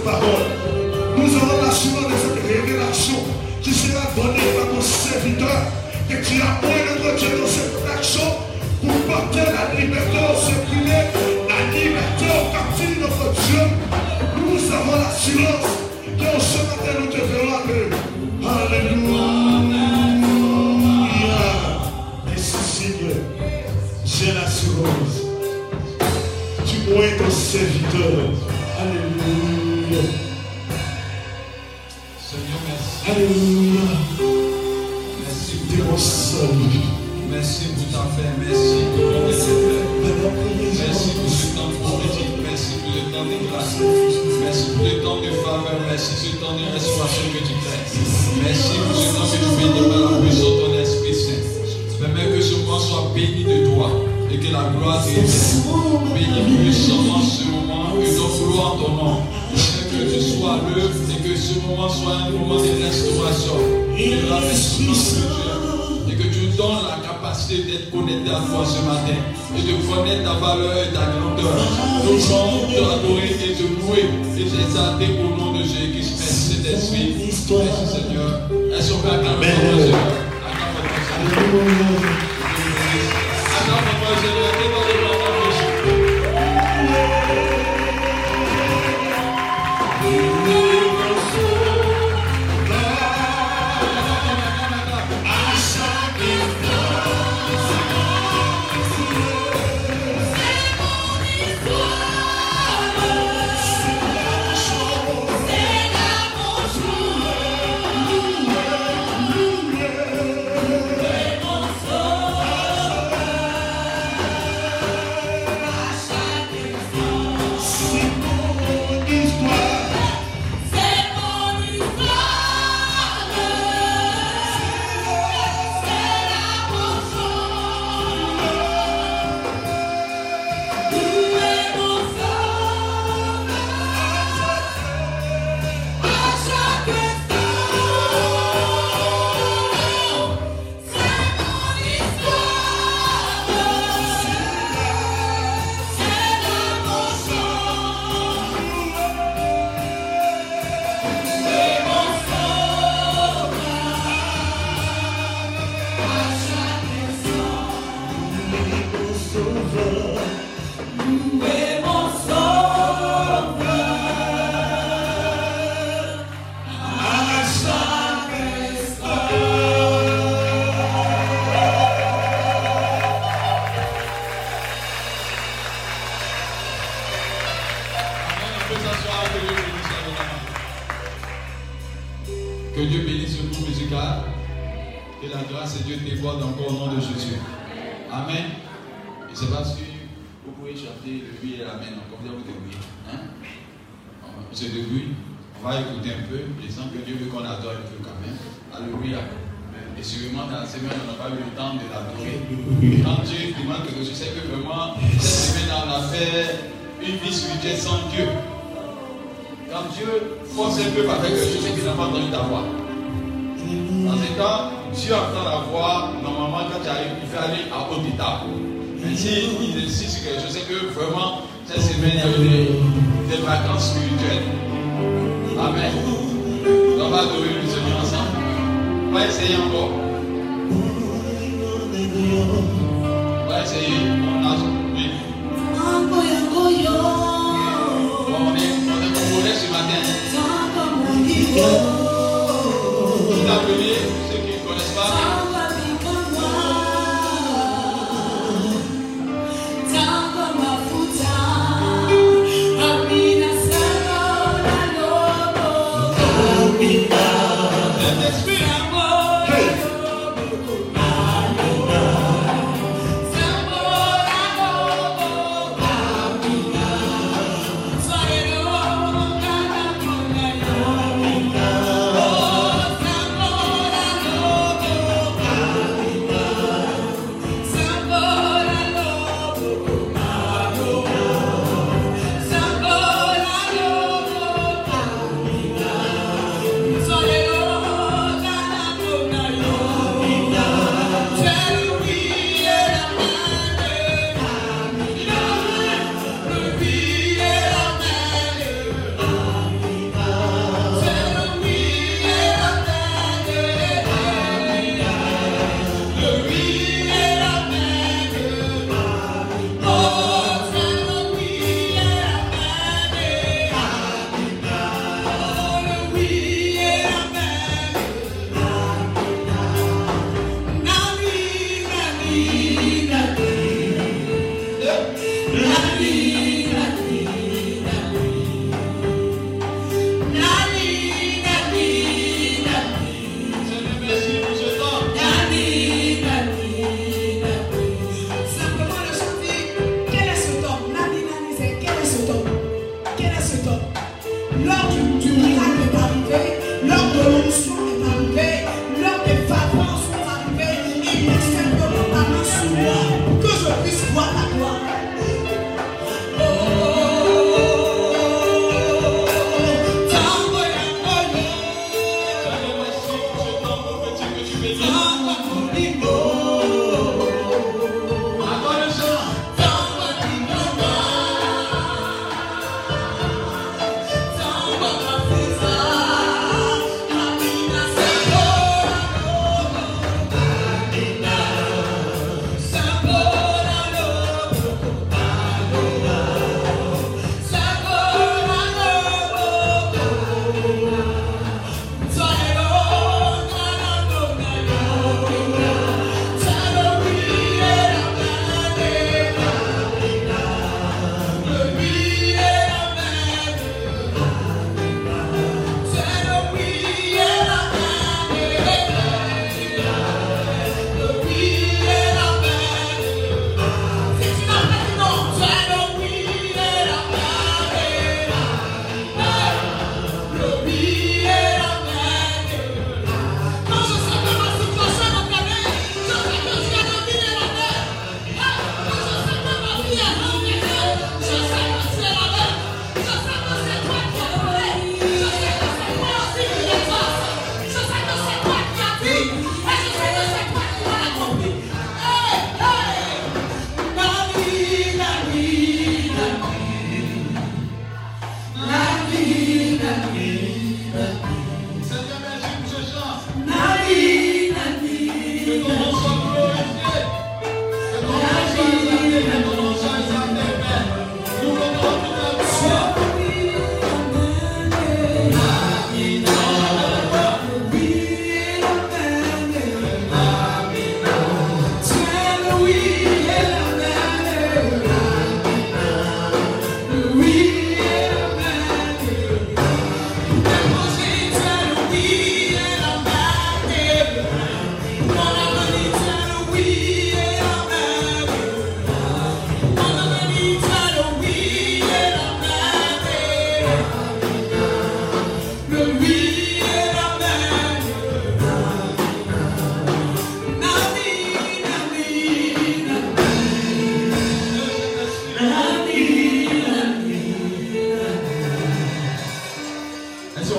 l'assurance de cette parole. Nous avons l'assurance de cette révélation qui sera donnée par ton serviteur. Que tu as point notre Dieu dans cette action pour porter la liberté au séculier, la liberté au captif, notre Dieu. Nous avons l'assurance qu'en ce matin nous te verrons avec. Alléluia. Merci Seigneur. J'ai l'assurance. Merci pour mon salut. Merci pour ta fait. Merci pour ton fait. Maintenant, priez Merci pour ce temps prophétique. Merci pour le temps de grâce. Merci pour le temps de faveur. Merci pour ce temps de restauration que tu fais. Merci pour ce temps que tu par la puissance de ton Esprit Saint. et que la gloire t'est bénis puissamment ce moment et nous gloire ton nom. Que tu sois que ce moment soit un moment de restauration, de Dieu et que tu donnes la capacité d'être connecté à toi ce matin et de connaître ta valeur et ta grandeur. Nous t'adorer et te louer et t'exalter au nom de Jésus-Christ. Merci Saint-Esprit. Merci Seigneur. Force un peu par quelque chose, qu'il n'a pas entendu ta voix. Dans ce cas, Dieu entend la voix, normalement, quand tu arrives, il fait aller à haute étape. Mais s'il il insiste quelque que vraiment, cette semaine, il y a eu des, des vacances spirituelles. Amen. On va adorer le Seigneur ensemble. On va essayer encore.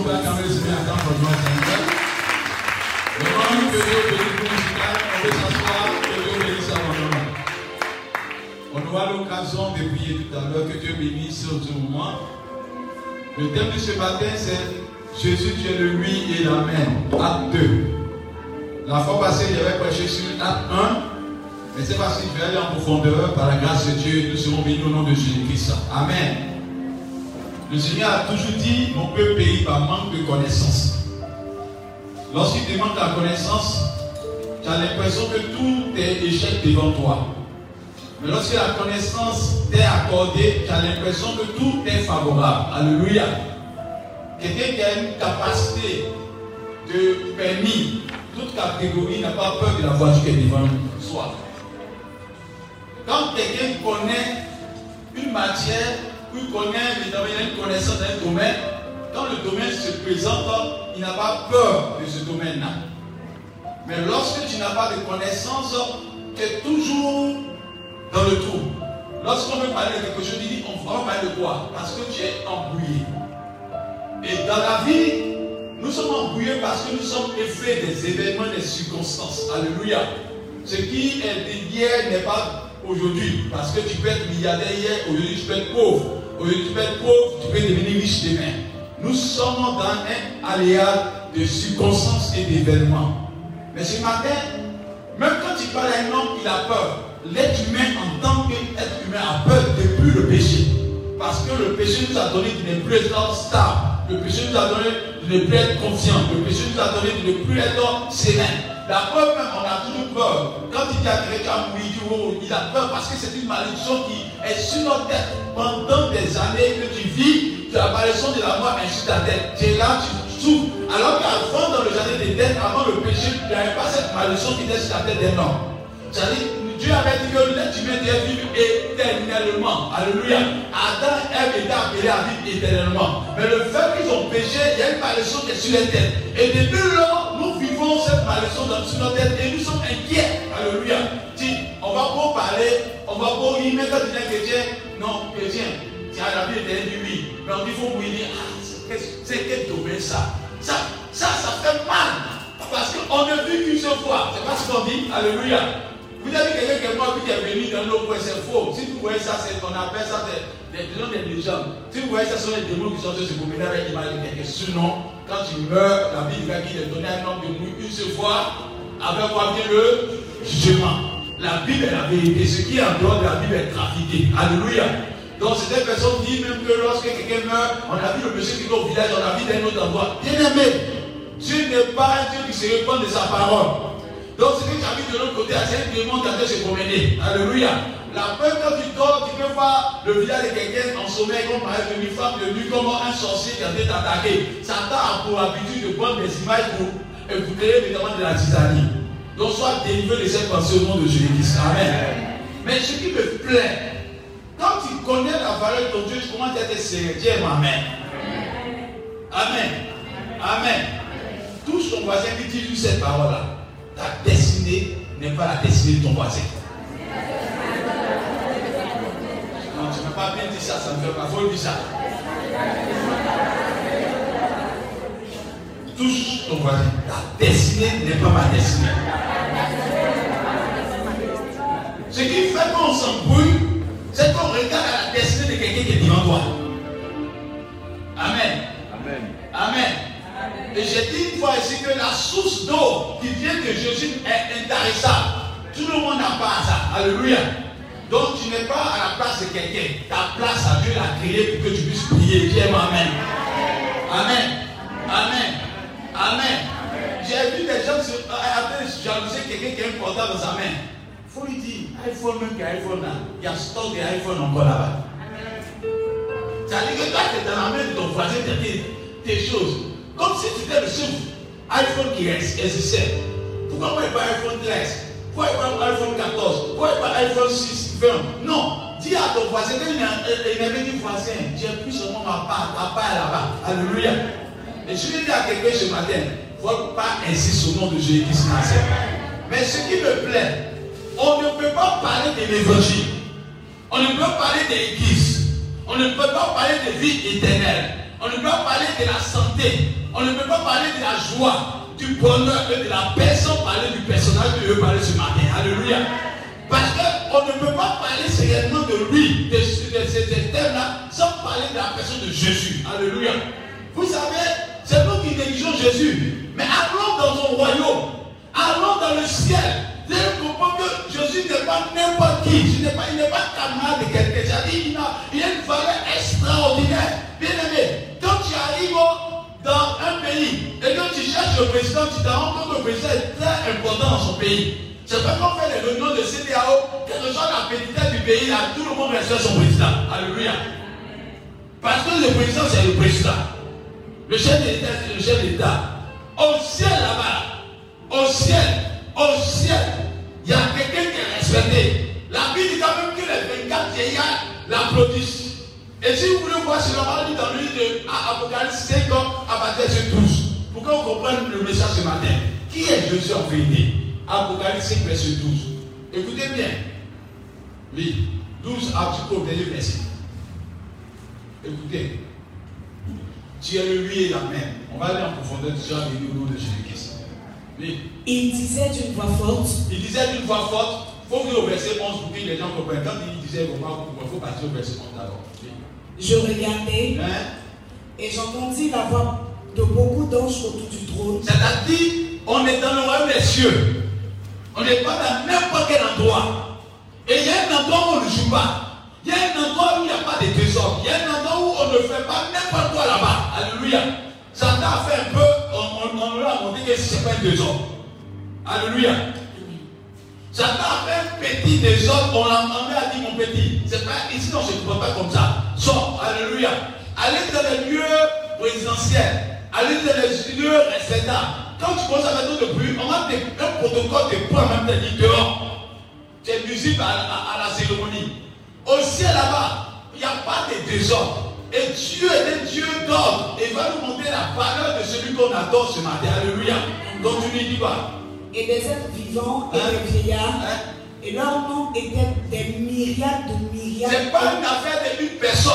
on peut acclamer le Seigneur dans le nom Vraiment, que Dieu bénisse le musical, on peut s'asseoir, que Dieu bénisse avant nous. On aura l'occasion de prier tout à l'heure, que Dieu bénisse au tout moment. Le thème de ce matin, c'est Jésus, tu es le oui et l'amen. Acte 2. La fois passée, j'avais prêché sur acte 1. Mais c'est parce que je vais aller en profondeur, par la grâce de Dieu, nous serons bénis au nom de Jésus-Christ. Amen. Le Seigneur a toujours dit mon peuple pays par manque de connaissance. Lorsqu'il te manque la connaissance, tu as l'impression que tout est échec devant toi. Mais lorsque la connaissance t'est accordée, tu as l'impression que tout est favorable. Alléluia. Quelqu'un qui a une capacité de permis, toute catégorie n'a pas peur de la voiture qui est devant soi. Quand quelqu'un connaît une matière, ou connaît, il a une connaissance d'un domaine, quand le domaine se présente, il n'a pas peur de ce domaine-là. Mais lorsque tu n'as pas de connaissance, tu es toujours dans le trou. Lorsqu'on veut parler de quelque chose, il dit on va parler de quoi? Parce que tu es embrouillé. Et dans la vie, nous sommes embrouillés parce que nous sommes effets des événements, des circonstances. Alléluia. Ce qui est hier n'est pas aujourd'hui. Parce que tu peux être milliardaire hier, aujourd'hui tu peux être pauvre. Aujourd'hui tu peux être pauvre, tu peux devenir riche demain. Nous sommes dans un aléa de circonstances et d'événements. Mais ce matin, même quand tu parles à un homme, il a peur. L'être humain en tant qu'être humain a peur depuis le péché. Parce que le péché nous a donné de ne plus être stable. Le péché nous a donné de ne plus être confiant. Le péché nous a donné de ne plus être serein. La peur même, on a toujours peur. Quand il dit à quelqu'un, oui, il a peur parce que c'est une malédiction qui est sur notre tête. Pendant des années que tu vis, tu as malédiction de la mort ainsi ta tête. Tu es là, tu souffres. Alors qu'avant, dans le jardin des têtes, avant le péché, il n'y avait pas cette malédiction qui était sur la tête d'un homme. C'est-à-dire, Dieu avait dit que l'être humain devait vivre éternellement. Alléluia. Adam et Ève étaient appelés à vivre éternellement. Mais le fait qu'ils ont péché, il y a une malédiction qui est sur les têtes. Et depuis lors, nous vivons cette malédiction sur nos têtes et nous sommes inquiets. Alléluia. Dis, on va pas parler, on va pas mais quand tu es chrétien, non, chrétien, tiens, la vie est dit oui. Mais on dit, faut mouiller. Ah, c'est quel domaine ça Ça, ça, ça fait mal. Parce qu'on ne vit qu'une seule fois. C'est pas ce qu'on dit? Alléluia. Vous avez quelqu'un qui est mort qui est venu dans c'est faux. Si vous voyez ça, c'est qu'on appelle ça des, des, des. Si vous voyez ça, ce sont les démons qui sont sur ce promener avec l'humanité. Sinon, quand tu meurs, la Bible dit qu'il est donné à un homme de mourir une seule fois, avec quoi vient le jugement. La Bible est la vérité. Ce qui est en dehors de la Bible est trafiqué. Alléluia. Donc, cette personne dit même que lorsque quelqu'un meurt, on a vu le monsieur qui est au village, on a vu d'un autre endroit. Bien aimé, Dieu n'est pas un Dieu qui se répand de sa parole. Donc, ce de l'autre côté, un démon qui a se promener. Alléluia. La peur, quand tu dors, tu peux voir le visage de quelqu'un en sommeil, comme par exemple une femme de nuit, comme un sorcier qui a été attaqué. Satan a pour habitude de prendre des images pour créer évidemment de la tisanie. Donc, sois délivré de cette pensée au nom de Jésus-Christ. Amen. Mais ce qui me plaît, quand tu connais la valeur de ton Dieu, tu commences à être sérieux. Dis Amen. Amen. Amen. Tous ton voisin qui dit cette parole-là. Ta destinée n'est pas la destinée de ton voisin. Non, tu ne peux pas bien dire ça, ça ne fait pas. Faut dire ça. Touche ton voisin. Ta destinée n'est pas ma destinée. Ce qui fait qu'on s'embrouille, c'est qu'on regarde à la destinée de quelqu'un qui est devant toi. Amen. Amen. Amen. Et j'ai dit une fois ici que la source d'eau qui vient de Jésus est intarissable. Tout le monde n'a pas ça. Alléluia. Donc tu n'es pas à la place de quelqu'un. Ta place à Dieu l'a créée pour que tu puisses prier. Dis Amen. Amen. Amen. Amen. J'ai vu des gens se jalouser quelqu'un qui a un portable dans sa main. Il faut lui dire, iPhone même iPhone là, il y a stock d'iPhone encore là-bas. C'est-à-dire que toi, tu es dans la main de ton voisin, tu tes choses. Comme si tu étais le iPhone qui existait. Pourquoi pas pas iPhone 13 Pourquoi pas iPhone 14 Pourquoi pas iPhone 6 20 Non. Dis à ton voisin, il avait dit voisin, j'ai pris seulement ma part, ma part là-bas. Alléluia. Et je vais dire à quelqu'un ce matin, faut pas insister au nom de Jésus-Christ Mais ce qui me plaît, on ne peut pas parler de l'évangile. On ne peut pas parler d'église. On ne peut pas parler de vie éternelle. On ne peut pas parler de la santé. On ne peut pas parler de la joie du bonheur et de la paix sans parler du personnage que je veux ce matin. Alléluia. Parce qu'on ne peut pas parler sérieusement de lui, de, ces thèmes-là, sans parler de la personne de Jésus. Alléluia. Vous savez, c'est nous qui négligeons Jésus. Mais allons dans son royaume. Allons dans le ciel. Vous devez comprendre que Jésus n'est pas n'importe qui. Ce n'est pas, il pas camarade de quelqu'un. Il a une valeur extraordinaire. Bien aimé, quand tu arrives au- dans un pays et que tu cherches le président, tu te rends compte que le président est très important dans son pays. C'est pas qu'on fait les réunions de CDAO, quelle que soit la petitesse du pays, là, tout le monde respecte son président. Alléluia. Parce que le président, c'est le président. Le chef d'État, c'est le chef d'État. Au ciel là-bas, au ciel, au ciel, il y a quelqu'un qui est respecté. La Bible dit quand même que les 24 vieillards l'applaudissent. Et si vous voulez voir cela, on lire dans le livre de Apocalypse 5 ans à partir de 12. Pour qu'on comprenne le message ce matin. Qui est Jésus en vérité? Apocalypse 5, verset 12. Écoutez bien. Oui, 12 articles au dernier verset. Écoutez. Tu es le lui et la même. On va aller en profondeur du genre au nom de Jésus-Christ. Oui. Il disait d'une voix forte Il disait d'une voix forte, il faut venir au verset 11 pour que les gens comprennent. Quand il disait il faut partir au verset 11 d'abord. Oui. Je regardais Hein? et j'entendis la voix de beaucoup d'anges autour du trône. C'est-à-dire, on est dans le royaume des cieux. On n'est pas dans n'importe quel endroit. Et il y a un endroit où on ne joue pas. Il y a un endroit où il n'y a pas de trésors. Il y a un endroit où on ne fait pas n'importe quoi là-bas. Alléluia. Satan a fait un peu, on, on, on lui a montré que ce n'est pas un trésor. Alléluia. Satan a fait un petit désordre, on l'a demandé à dire mon petit. C'est pas ici, on ne se pas comme ça. Alléluia. Allez dans les lieux résidentiels, allez dans les lieux respectables. Quand tu commences à mettre de bruit, on va te, un protocole te prend même te dit dehors. C'est musique à, à- à la cérémonie. Au ciel là-bas, il n'y a pas de désordre. Et Dieu est un Dieu d'ordre. Et il va nous montrer la valeur de celui qu'on adore ce matin. Alléluia. Donc tu lui dis quoi? Et des êtres vivants et Hein? des vieillards. Et leurs noms étaient des myriades de myriades. C'est pas une affaire d'une personne,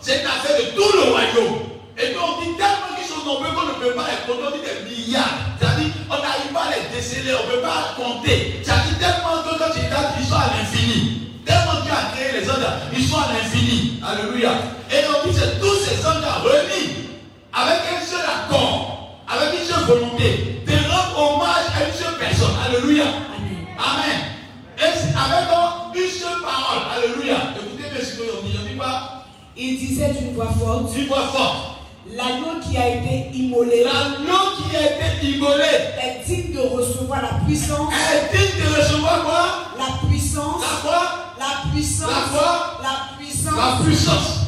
c'est une affaire de tout le royaume. Et donc on dit tellement qu'ils sont nombreux qu'on ne peut pas les compter, on dit des milliards. C'est-à-dire on n'arrive pas à les déceler, on ne peut pas compter. C'est-à-dire tellement que quand ils sont à l'infini. Tellement Dieu a créé les anges, ils sont à l'infini. Alléluia. Et on dit c'est tous ces anges réunis avec un seul accord, avec une seule volonté, de rendre hommage à une seule personne. Alléluia. Amen. Amen. Et avec donc une seule parole? Alléluia. Écoutez bien ce qu'on dit. On dit quoi Il disait d'une voix forte Une voix forte. L'agneau qui a été immolé L'agneau qui a été immolé est digne de recevoir la puissance, est digne de recevoir quoi? La puissance, La quoi? La puissance, La quoi? La puissance, La puissance.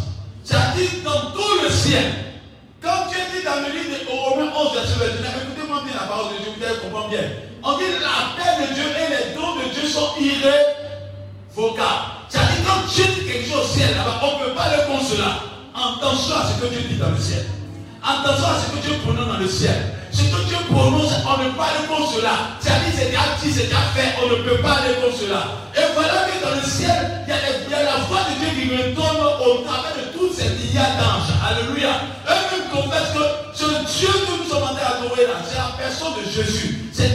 C'est-à-dire dans tout le ciel. Quand Dieu dit dans le livre de Romains 11, verset 29, écoutez-moi bien la parole de Dieu, vous allez comprendre bien. On dit la paix de Dieu et les dons de Dieu sont irrévocables. C'est-à-dire quand Dieu dit quelque chose au ciel là-bas, on ne peut pas le cela. Attention à ce que Dieu dit dans le ciel. Attention à ce que Dieu prononce dans le ciel. Ce que Dieu prononce, on ne peut pas contre cela. C'est-à-dire c'est déjà dit, c'est déjà fait, on ne peut pas contre cela. Et voilà que dans le ciel, il y a, la voix de Dieu qui retourne au travers de tous ces milliards d'anges. Alléluia. Que ce Dieu que nous sommes en train d'adorer là, c'est la personne de Jésus. C'est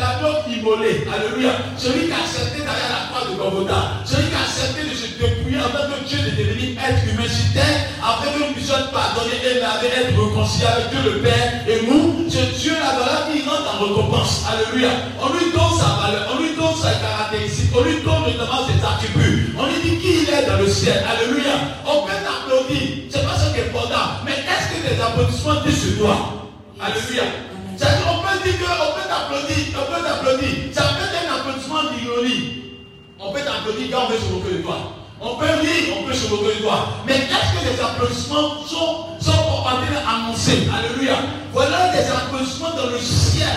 l'agneau immolé. Alléluia. Celui qui a accepté derrière la croix de Golgotha. Celui qui a accepté de se dépouiller en tant que Dieu de devenir être humain sur terre, afin que nous puissions être pardonnés et laver, être réconciliés avec Dieu le Père et nous, ce Dieu-là, voilà, il rentre en récompense. Alléluia. On lui donne sa valeur, on lui donne sa caractéristique, on lui donne notamment ses attributs. On lui dit qui il est dans le ciel. Alléluia. On peut t'applaudir. Alléluia. On peut dire qu'on peut t'applaudir, on peut t'applaudir. Ça peut être un applaudissement d'ironie. On peut t'applaudir quand on veut se moquer de toi. On peut rire, on peut se moquer de toi. Mais est-ce que les applaudissements sont, sont en d'annoncer Alléluia. Voilà des applaudissements dans le ciel,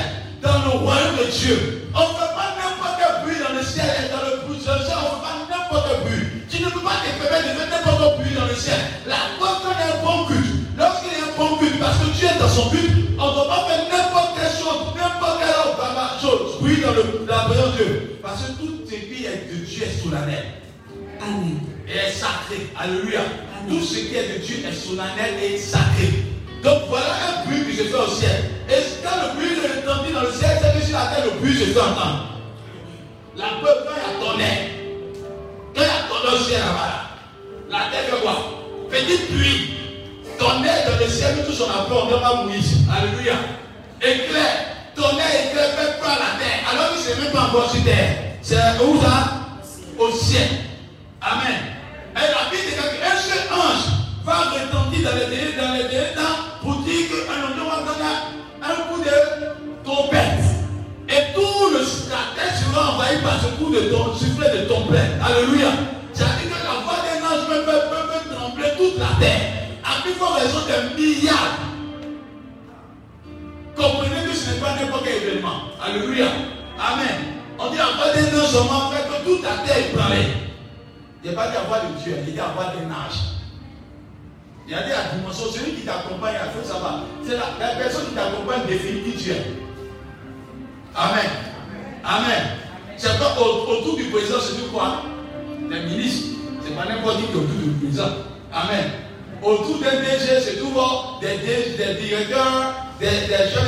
dans le royaume de Dieu. On ne fait pas n'importe quel bruit dans le ciel et dans le bruit le ciel. On ne fait pas n'importe quel bruit. Tu ne peux pas te permettre de faire n'importe quel bruit dans le ciel. La y a un bon culte. Parce que Dieu est dans son but, on ne doit pas faire n'importe quelle chose, n'importe quelle chose. Oui, dans le, la présence de Dieu. Parce que tout ce qui est de Dieu est solennel Amen. et est sacré. Alléluia. Amen. Tout ce qui est de Dieu est solennel et sacré. Donc voilà un bruit que je fais au ciel. Et quand le bruit, le dans le ciel, c'est que sur la terre, le bruit se fait entendre? La preuve, quand il y a tonnerre, quand il y a tonnerre au ciel là-bas, là, la terre fait quoi Petite pluie, tonnerre dans le ciel, tout son appel, on va Moïse. Alléluia. Éclair, tonnerre, éclair, fait à la terre. Alors que ce n'est même pas encore sur terre. C'est où ça? Au ciel. Amen. Et la Bible dit qu'un seul ange va retentir dans les derniers, dans les temps pour dire qu'un homme va donner un coup de trompette. Et tout le, la terre sera envahie par ce coup de ton, soufflet de trompette. Alléluia. C'est-à-dire que la voix d'un ange peut, peut, peut, peut trembler toute la terre. Plus forte raison des milliards. Comprenez que ce n'est pas n'importe quel événement. Alléluia. Amen. On dit la voix d'un ange seulement fait que toute la terre est parlée. Il n'y a pas dit la voix de Dieu, il dit la voix d'un ange. Il y a la dimension, celui qui t'accompagne, il faut savoir. C'est la, la personne qui t'accompagne définit qui tu es. Amen. Amen. C'est pas au- autour du président, c'est du quoi? Des ministres. C'est pas n'importe qui qui est autour du président. Amen. Autour des DG, c'est toujours des, DG, des directeurs, des, des gens.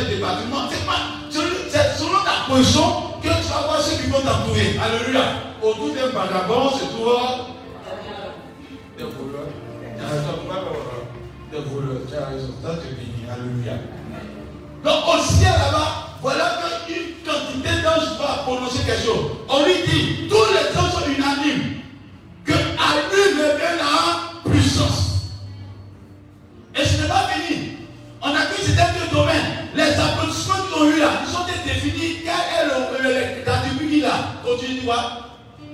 C'est selon- ta position que tu vas voir ceux qui vont t'entourer. Alléluia. Autour d'un vagabond, c'est toujours des voleurs. Des voleurs. Des. Tu as raison. Ça te bénit. Alléluia. Donc au ciel là-bas, voilà qu'une quantité d'anges va prononcer quelque chose. On lui dit, tous les anges sont unanimes, que à lui. Et ce n'est pas fini. On a vu c'est deux domaines. Les applaudissements qu'ils ont eu là, ils ont été définis. Quel est l'attribut qu'il a Continue, tu vois.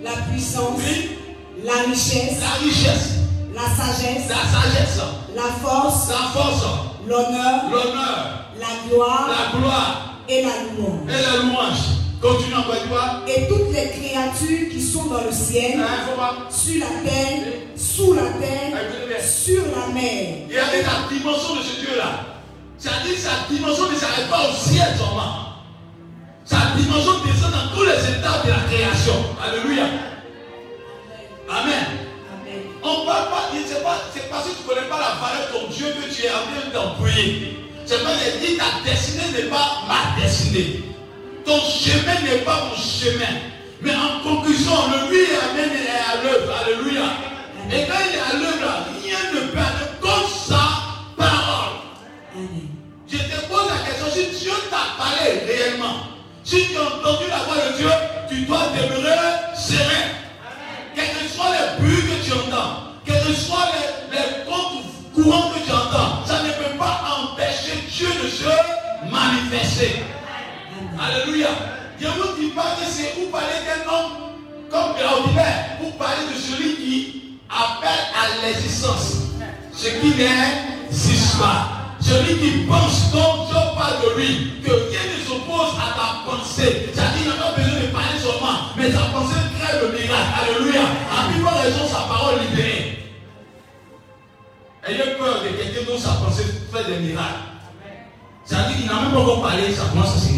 La puissance, Oui. la richesse, La richesse, la sagesse, la sagesse, la force, la force, l'honneur, l'honneur, la gloire la gloire et la louange. et la louange. Continue. Et toutes les créatures qui sont dans le ciel, Hein, sur la terre, sous la terre, bien. sur la mer. Il y a la dimension de ce Dieu-là. C'est-à-dire que sa dimension ne s'arrête pas au ciel seulement. Sa dimension descend dans tous les états de la création. Alléluia. Amen. Amen. On ne parle pas, c'est pas, c'est parce que tu ne connais pas la valeur de ton Dieu que tu es en train d'employer. C'est pas de dire ta destinée n'est pas ma destinée. Ton chemin n'est pas mon chemin. Mais en conclusion, le lui Amen est à l'œuvre. Alléluia. Et quand il est à l'œuvre, rien ne peut aller contre sa parole. Je te pose la question, si Dieu t'a parlé réellement, si tu as entendu la voix de Dieu, tu dois demeurer serein. Quels que soient les bruits que tu entends, quels que soient les, les comptes courants que tu entends, ça ne peut pas empêcher Dieu de se manifester. Alléluia. Je vous dis pas que c'est vous parler d'un homme comme ordinaire, vous parlez de celui qui appelle à l'existence ce qui n'existe pas. Celui qui pense donc Dieu parle de lui, que rien ne s'oppose à ta pensée. C'est-à-dire qu'il n'a pas besoin de parler seulement, mais sa pensée crée le miracle. Alléluia. En plus raison, sa parole libérée. Ayez peur de quelqu'un dont sa pensée fait des miracles. C'est-à-dire qu'il n'a même pas encore parlé, ça commence à se.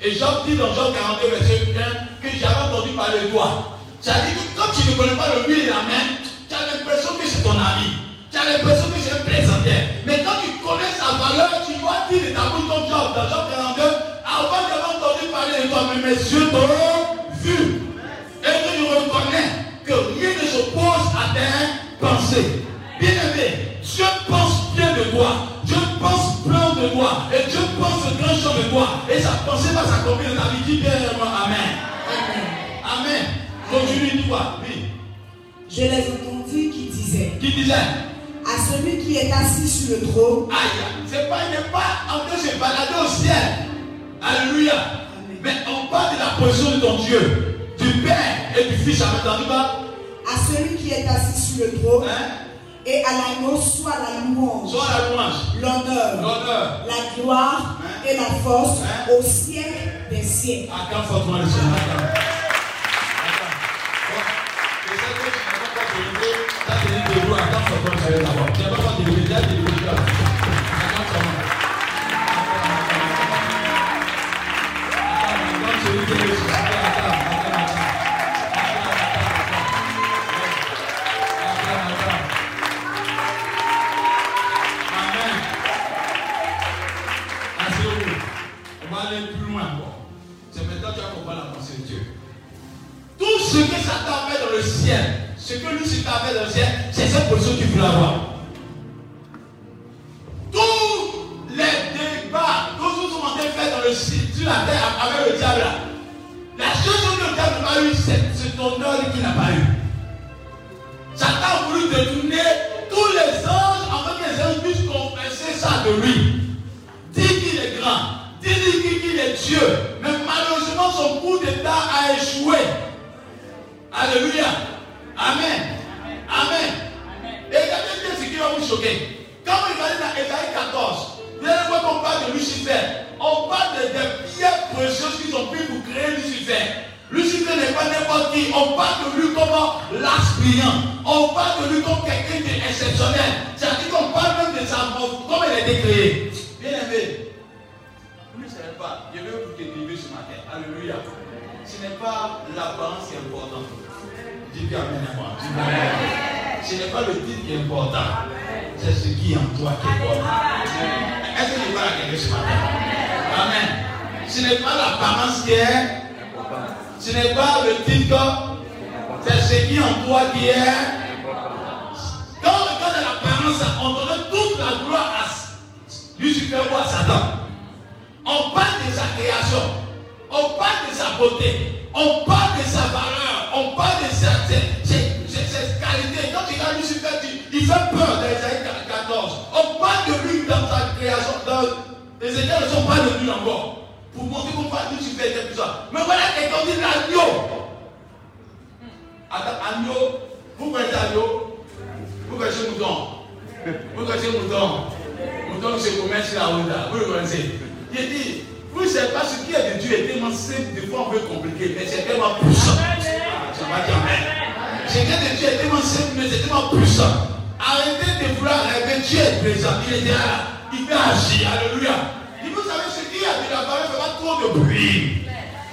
Et Job dit dans Job 42, verset 1, que j'avais entendu parler de toi. C'est-à-dire que quand tu ne connais pas le lui et la main, tu as l'impression que c'est ton ami. Tu as l'impression que c'est un plaisantin. Mais quand tu connais sa valeur, tu dois dire de ta ton Job. Dans Job 42, avant d'avoir entendu parler de toi, mais mes yeux t'ont vu. Et que je reconnais que rien ne s'oppose à tes pensées. Bien aimé, Dieu pense bien de toi. Dieu pense plein de toi. Et Dieu pense grand chose de toi. Et sa pensée bien moi, Amen. Amen. Amen. Continue, dis-moi. Oui. Je les entendis qui disaient Qui disait? À celui qui est assis sur le trône, Aïe, c'est pas, il n'est pas en train de se balader au ciel. Alléluia. Mais on parle de la position de ton Dieu, du Père et du Fils. Amen. T'as entendu pas à celui qui est assis sur le trône, Hein? Et à l'agneau soit la louange, Sois la louange, l'honneur, l'honneur. la gloire et la force Hein? au siècle bɛsiɛ. a ka fɔ tuma de sɛ. Thank you. Ce que Lucifer a fait dans le ciel, c'est cette position tu veux avoir. Tous les débats, tous qui sont en train de faire dans le sur la terre avec le diable la chose que le diable n'a pas eu, c'est ton honneur qu'il n'a pas eu. Satan a voulu détourner tous les anges afin que les anges puissent confesser ça de lui. Dit qu'il est grand, qu'il qu'il est Dieu. Mais malheureusement, son coup d'État a échoué. Alléluia. Amen. Amen. Et regardez ce qui va vous choquer. Quand vous regardez dans Ésaïe 14, vous allez voir qu'on parle de Lucifer. On parle de- des pierres précieuses qui sont prises pour créer Lucifer. Lucifer n'est pas n'importe qui. On parle de lui comme l'aspirant. On parle de lui comme quelqu'un d'exceptionnel. C'est-à-dire qu'on parle même de sa comme elle a été créée. Bien aimé, vous ne savez pas, je vais vous délivrer ce matin. Alléluia. Ce n'est pas l'apparence qui est importante. Dis Amen à moi. Ce n'est pas le titre qui est important. C'est ce qui est en toi qui est important. Est-ce que je parle à quelqu'un ce matin? Amen. Ce n'est pas l'apparence qui est. Ce n'est pas le titre. C'est ce qui est en toi qui est. Quand on regarde l'apparence, on donne toute la gloire à Lucifer ou à Satan. On parle de sa création. On parle de sa beauté. On parle de sa valeur. On parle de ses, qualités. Quand tu regardes Lucifer, tu- il fait peur dans Isaïe 14. On parle de lui dans sa création. Dans, les états ne sont pas de lui encore. Pour montrer qu'on parle de Lucifer et tout ça. Mais voilà quelqu'un dit l'agneau. Attends, agneau. Vous connaissez agneau Vous connaissez mouton? Vous connaissez mouton? Mouton sur la route là. Vous le connaissez? Il dit, vous ne savez pas ce qui est de Dieu est tellement simple, des mais c'est tellement puissant. Ah, tu vas dire Amen. De Dieu est tellement simple, mais c'est tellement puissant. Arrêtez de vouloir rêver, Dieu est présent, il est là. Il agir, alléluia. Et vous savez, ce qui a de la valeur ne fait pas trop de bruit.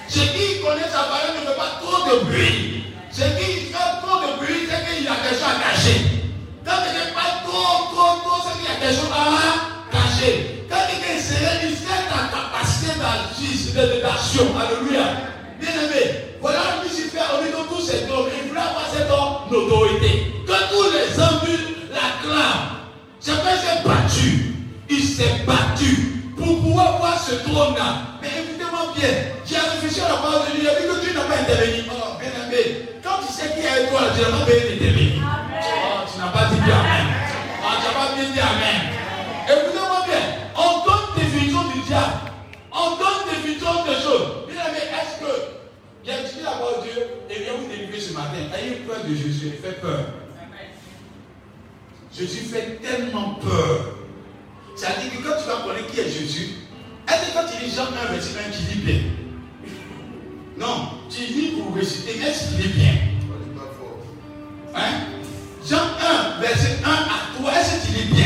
Ce qui connaît sa valeur ne fait pas trop de bruit. Ce qui fait trop de bruit, c'est qu'il a quelque chose à cacher. Quand il n'est pas trop, trop, trop, c'est qu'il y a quelque chose à cacher. Quand quelqu'un est sérieux, il sait ta capacité d'agir, d'action. Alléluia. Bien aimé, voilà Lucifer, au milieu de tous ces hommes, il voulait avoir cette autorité. Que tous les hommes l'acclament. Pas s'est battu. Il s'est battu pour pouvoir voir ce trône-là. Mais écoutez-moi bien, j'ai réfléchi à la parole de Dieu, il a dit que Dieu n'a pas intervenu. Oh, bien aimé, quand tu sais qui est toi, tu n'as pas besoin d'intervenir. Oh, tu n'as pas dit bien Amen. Oh, tu n'as pas bien dit Amen. Écoutez-moi bien, on définition du diable. On donne définition des choses. Bien j'ai étudié la parole de Dieu et viens vous délivrer ce matin. Ayez peur de Jésus, il fait peur. Jésus fait tellement peur. C'est-à-dire que quand tu vas connaître qui est Jésus, est-ce que quand tu lis Jean 1, verset 1, tu lis bien? Non, tu lis pour réciter, est-ce qu'il lit bien Hein? Jean 1, verset 1 à 3, est-ce que tu lis bien?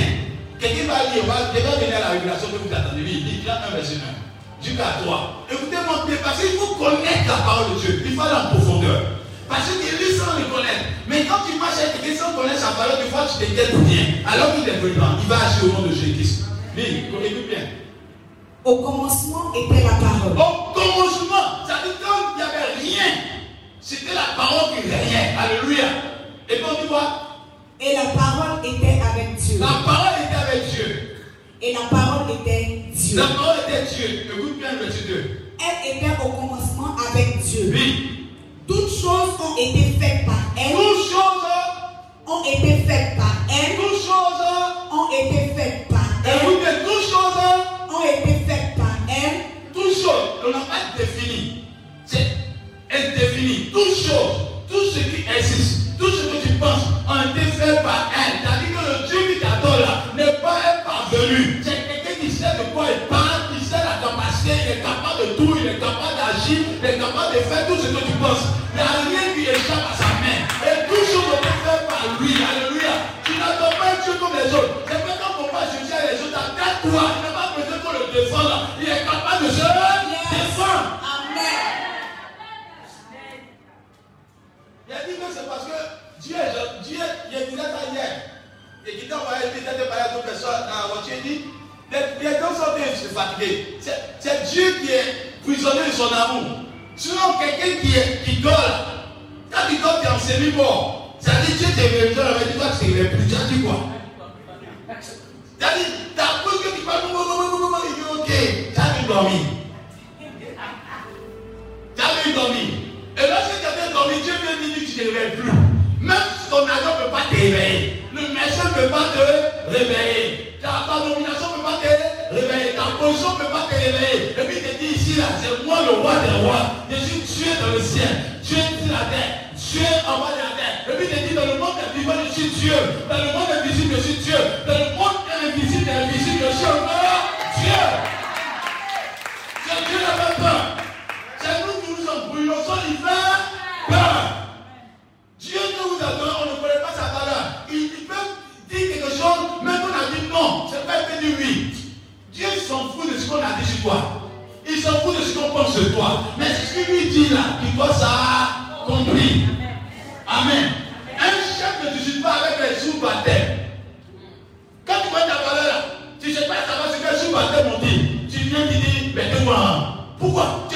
Quelqu'un va lire, va, quelqu'un va venir à la révélation que vous attendez. Oui, il lit Jean 1, verset 1 jusqu'à 3. Écoutez-moi bien, parce qu'il faut connaître la parole de Dieu. Il faut aller en profondeur. Parce qu'il lit sans le connaître. Mais quand tu marches avec quelqu'un sans connaître sa parole, des fois tu t'inquiètes rien. Alors qu'il est vivant, il va agir au nom de Jésus-Christ. Lis, écoute bien. Au commencement était la parole. Au commencement, ça dit quand il n'y avait rien, c'était la parole qui régnait. Alléluia. Et quand tu vois, Et la parole était avec Dieu. la parole était avec Dieu. Et la parole était Dieu. La parole était Dieu. Écoute bien le verset 2. Elle était au commencement avec Dieu. Oui. Toutes choses ont été faites par elle. Toutes choses, Ont été faites par elle. toutes choses, Ont été faites par elle. écoute bien, toutes choses, Ont été faites par elle. toutes choses, on n'a pas défini. C'est indéfini. Toutes choses, tout ce qui existe, tout ce que tu penses, ont été faits par elle. Capable de faire tout ce que tu penses. Il n'y a rien qui échappe à sa main. Et tout ce ont été fait par lui. Alléluia. Tu n'adores pas Dieu comme les autres. C'est pas quand on va juger les autres, attaque-toi. Il n'a pas besoin qu'on le défende. Il est capable de se défendre. Amen. Il a dit que c'est parce que Dieu, est- Dieu, il disait ça hier. Et qui t'a envoyé, il t'a parlé à d'autres personnes dans la voiture, il dit, les, gens sont se. C'est c'est Dieu qui est prisonnier de son amour. Sinon, quelqu'un qui, est- qui dort, là, tu es en semi-mort, ça dit Dieu t'est toi tu t'es réveillé plus, tu dit quoi? Cru que tu parles, il dit ok, t'as dormi. T'as dormi. Et lorsque tu as dormi, Dieu vient dire tu ne te réveilles plus. Même ton agent ne peut pas te réveiller. Le médecin ne peut pas te réveiller. Ta, ta nomination ne peut pas te réveiller. Ta position ne peut pas te réveiller. Et puis te dit ici, là, c'est moi le roi des rois. Je suis tué dans le ciel. Dieu est sur la terre. Dieu en bas de la terre. Et puis te dit, dans le monde des vivants, je suis Dieu. Dans le monde invisible, je suis Dieu. Dans le monde invisible, invisible, je suis Dieu. Dieu peur. C'est nous qui nous embrouillons sans lui faire peur. Dieu que vous adorez, on ne connaît pas sa valeur. Il, il peut dire quelque chose, même on a dit non. C'est pas il peut oui. Dieu s'en fout de ce qu'on a dit sur toi. Il s'en fout de ce qu'on pense sur toi. Mais ce qu'il lui dit là, qu'il doit ça compris. Amen. Un chef ne discute pas avec les sous-baptêmes. Quand tu vois ta valeur là, tu ne sais pas savoir ce que les sous-baptêmes ont dit. Tu viens te dire, mais dis-moi, pourquoi?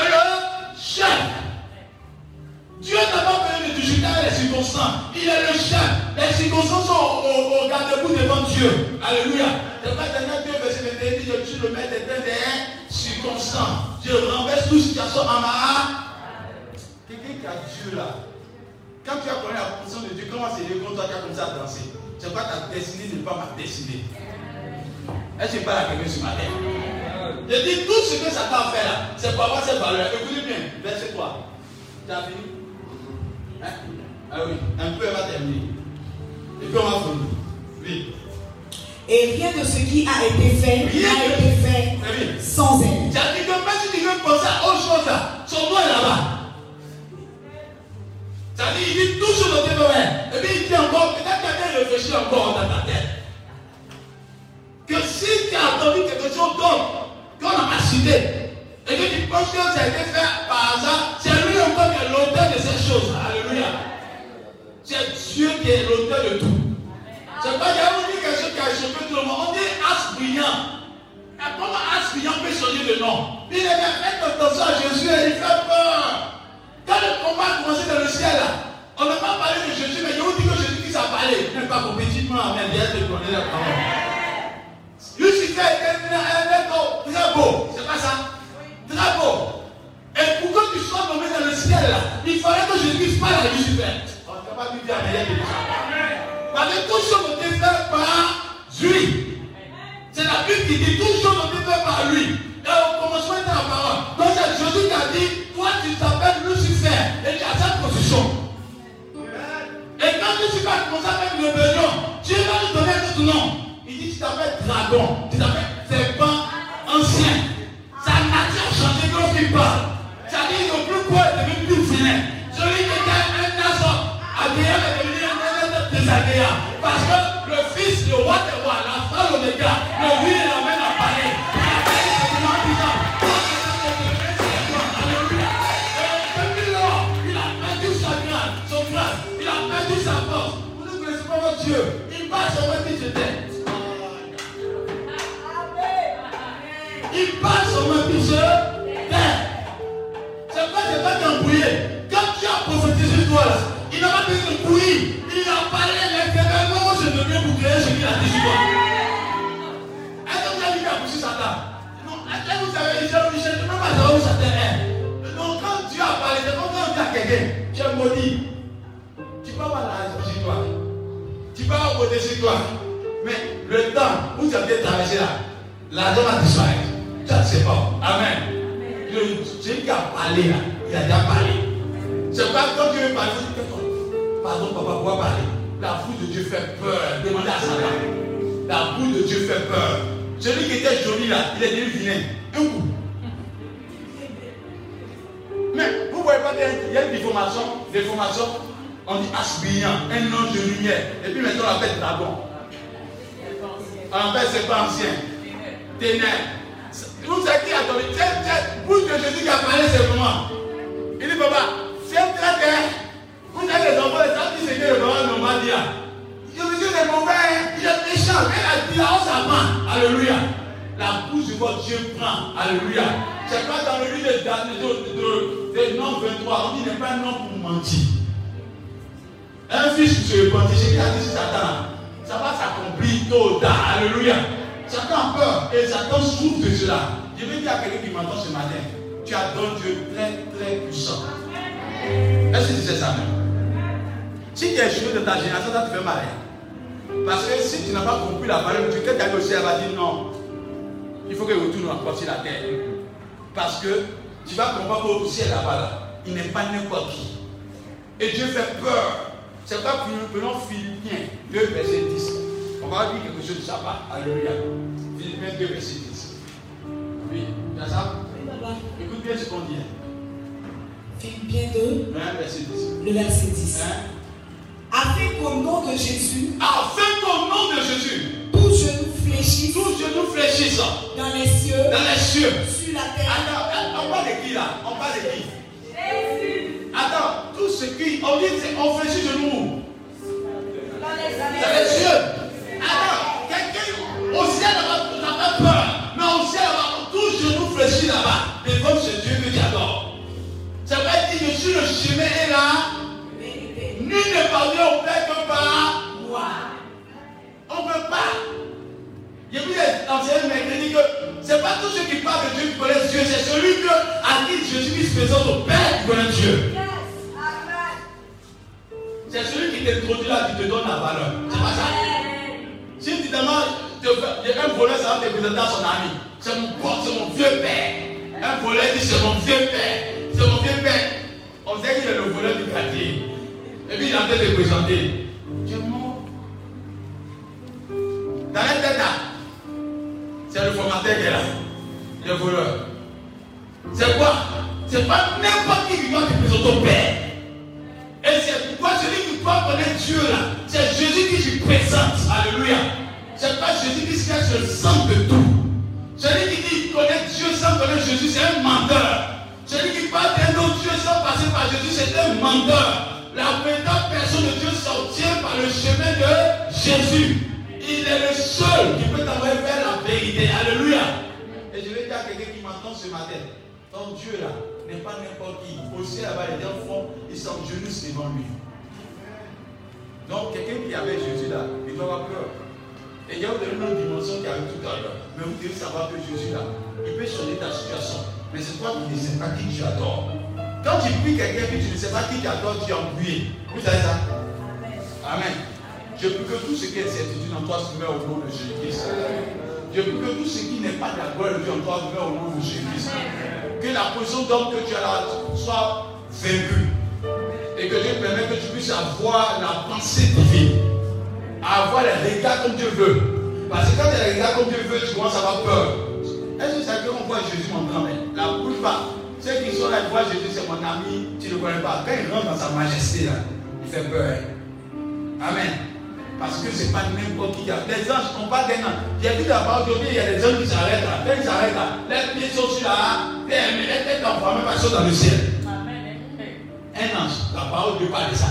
Dieu n'a pas besoin de discuter avec les circonstances. Il est le chef. Les circonstances sont au, garde-bout devant Dieu. Alléluia. C'est pas dernier Dieu, verset 21, dit Je suis le maître des circonstances. Je renverse toute situation en ma. Quelqu'un qui a Dieu là. Quand tu as connu la position de Dieu, comment c'est Dieu toi tu as commencé à danser? C'est quoi ta destinée n'est pas ma destinée Est-ce que je parle à quelqu'un ce matin Je dis tout ce que ça t'a fait là, c'est pour avoir cette valeur. Écoutez bien, verset 3. Tu as fini? Hein Ah oui, un peu elle va terminer. Et puis on va finir. Oui. Et rien de ce qui a été fait n'a été fait Ah oui. sans elle. C'est-à-dire que même si tu veux penser à autre chose là, son nom est là-bas. C'est-à-dire, il dit tout sur le développement. Et puis il dit encore, peut-être quelqu'un réfléchit encore dans ta tête. Que si tu as entendu quelque chose d'autre qu'on n'a pas cité, et que tu penses que ça a été fait par hasard, c'est lui encore qui est l'auteur de ces choses. Alléluia. C'est Dieu qui est l'auteur de tout. C'est pas qu'il on dit quelque chose qui a échappé tout le monde. On dit as brillant. Et comment as brillant peut changer de nom Il est bien fait attention à Jésus et il fait peur. Quand le combat a commencé dans le ciel, on n'a pas parlé de Jésus, mais je vous dis que Jésus qui s'est parlé. Même pas compétitivement, mais bien de connaître la parole. Lucifer était un être beau. C'est pas ça Et pour que tu sois nommé dans le ciel, là, il fallait que Jésus parle à Lucifer. On ne pas lui dire rien de ça. Parce que tout chose ont été fait par lui. C'est la Bible qui dit tout chose ont été fait par lui. Et au commencement était la parole. Donc c'est Jésus qui a dit, toi tu t'appelles Lucifer et tu as cette position. Et quand Lucifer a commencé à faire une rébellion, Dieu va lui donner un autre nom. Il dit, tu t'appelles dragon, tu t'appelles serpent ancien. Changé lorsqu'il parle. C'est-à-dire que plus quoi est devenu plus vilain. Celui qui était un nation agréable est devenu un désagréable. Parce que le fils, le roi des rois, la femme l'oméga, le c'est qu'embrouillé. Quand tu as prophétisé toi là, il n'a pas besoin de bouillir. Il a parlé l'intérieur. Moi, je ne viens pour créer ce qu'il a dit sur toi. Est-ce que vous avez vu à pousser Satan Non, est-ce que vous avez dit, je ne même pas savoir où Satan est. Donc, quand Dieu a parlé, c'est comme quand on dit à quelqu'un, tu es maudit. Tu peux avoir l'argent sur toi. Tu peux avoir sur toi. Mais le temps où tu as bien traversé là, l'argent va disparaître. Tu ne sais pas. Amen. Le- Celui qui a parlé là, il déjà parlé. C'est pas quand Dieu il dit, pardon papa, pourquoi parler? La foule de Dieu fait peur. Demandez à Satan. La foule de Dieu fait peur. Celui qui était joli là, il est devenu vilain. Mais vous ne voyez pas qu'il y a une déformation, déformation, on dit aspirant, un ange de lumière. Et puis maintenant on l'appelle dragon. On appelle c'est pas ancien. Ténèbres. Vous savez qui a donné C'est c'est vous que Jésus qui a parlé simplement. Il dit papa, c'est un traité. Vous avez les enfants, les gens qui que le papa ne m'a dit. Je me dis c'est mauvais, il est méchant, mais la dit là, on s'apprend. Alléluia. La bouche de votre Dieu prend. Alléluia. C'est pas dans le livre de, de, de, de, nom 23, on dit n'est pas un nom pour mentir. Un fils se repentit, c'est qui a dit Satan, ça va s'accomplir tôt ou tard. Alléluia. Satan a peur et Satan souffre de cela. Je vais dire à quelqu'un qui m'entend ce matin, tu as don Dieu très très. Tu Si tu es échoué de ta génération, ça te fait mal. hein. Parce que si tu n'as pas compris la valeur de Dieu, quelqu'un qui au ciel va dire non. Il faut que retourne encore sur la terre. Parce que tu vas comprendre qu'au ciel là-bas, là, il n'est pas n'importe qui. Et Dieu fait peur. C'est pas que nous prenons Philippiens 2, verset 10. On va dire quelque chose de ça. Alléluia. Philippiens 2, verset 10. Oui, tu as ça. Écoute bien ce qu'on dit. Philippiens 2, 1, verset 10. le verset 10. Hein? Afin qu'au nom de Jésus, Afin qu'au nom de Jésus, tout genou fléchisse tous genoux fléchissent dans les cieux, dans les cieux. sur la terre. Attends, on parle de qui là? On parle de qui? Attends, tout ce qui. On dit, on fléchit genoux où Dans les cieux. Attends, quelqu'un au ciel n'as pas peur. Mais au ciel là-bas, tout genou fléchit là-bas devant ce Dieu que tu adores. Ça veut dire, je suis le chemin et là. Nul ne parvient au Père que par. Moi. On ne peut pas. J'ai vu les anciens mercredi que c'est pas tous ceux qui parlent de Dieu qui connaissent Dieu, c'est celui que, à qui Jésus se présente au Père qui connaît Dieu. C'est celui qui t'introduit là qui te donne la valeur. C'est pas ça. Si tu demandes, un voleur, ça va te présenter à son ami. C'est mon pote, c'est mon vieux père. Un voleur dit c'est mon vieux père. C'est mon vieux père. On sait qu'il est le voleur du quartier. Et puis il est en train de te présenter. Tu es mort. Dans la tête là, c'est le formateur qui est là. Le voleur. C'est quoi? C'est pas n'importe qui qui doit te présenter au père. Et c'est pourquoi celui qui doit connaître Dieu là, c'est Jésus qui se présente. Alléluia. C'est pas Jésus qui se cache le sang de tout. Celui qui dit connaître Dieu sans connaître Jésus, c'est un menteur. Celui qui parle d'un autre Dieu sans passer par Jésus, c'est un menteur. La véritable personne de Dieu s'obtient par le chemin de Jésus. Il est le seul qui peut t'envoyer vers la vérité. Alléluia. Et je vais dire à quelqu'un qui m'entend ce matin, ton Dieu là n'est pas n'importe qui. Au ciel là-bas, les enfants, ils s'engenouillent devant lui. Donc quelqu'un qui avait Jésus là, il doit avoir peur. Et il y a une autre dimension qui arrive tout à l'heure. Mais vous devez savoir que Jésus là, il peut changer ta situation. Mais c'est toi qui ne sais pas qui tu adores. Quand tu pries quelqu'un que tu ne sais pas qui tu adores, tu es embrouillé. Vous savez ça? Amen. Je prie que tout ce qui est certitude en toi se met au nom de Jésus-Christ. Je prie que tout ce qui n'est pas de la gloire de Dieu en toi se met au nom de Jésus-Christ. Que la position d'homme que tu as là soit vaincue. Et que Dieu permette que tu puisses avoir la pensée divine. Avoir les regards comme Dieu veut. Parce que quand tu as les regards comme Dieu veut, tu commences à avoir peur. Est-ce que ça veut qu'on voit Jésus mon grand-mère La plupart, ceux qui sont là, ils voient Jésus, c'est mon ami, tu ne le connais pas. Quand il rentre dans sa majesté, là, il fait peur. Amen. Parce que ce n'est pas n'importe qui. Les anges, on parle d'un ange. J'ai vu là-bas aujourd'hui, il y a des anges qui s'arrêtent là. Quand ils s'arrêtent là, les pieds sont sur là, les têtes parce qu'ils sont dans le ciel. Un ange, la parole de parle de ça.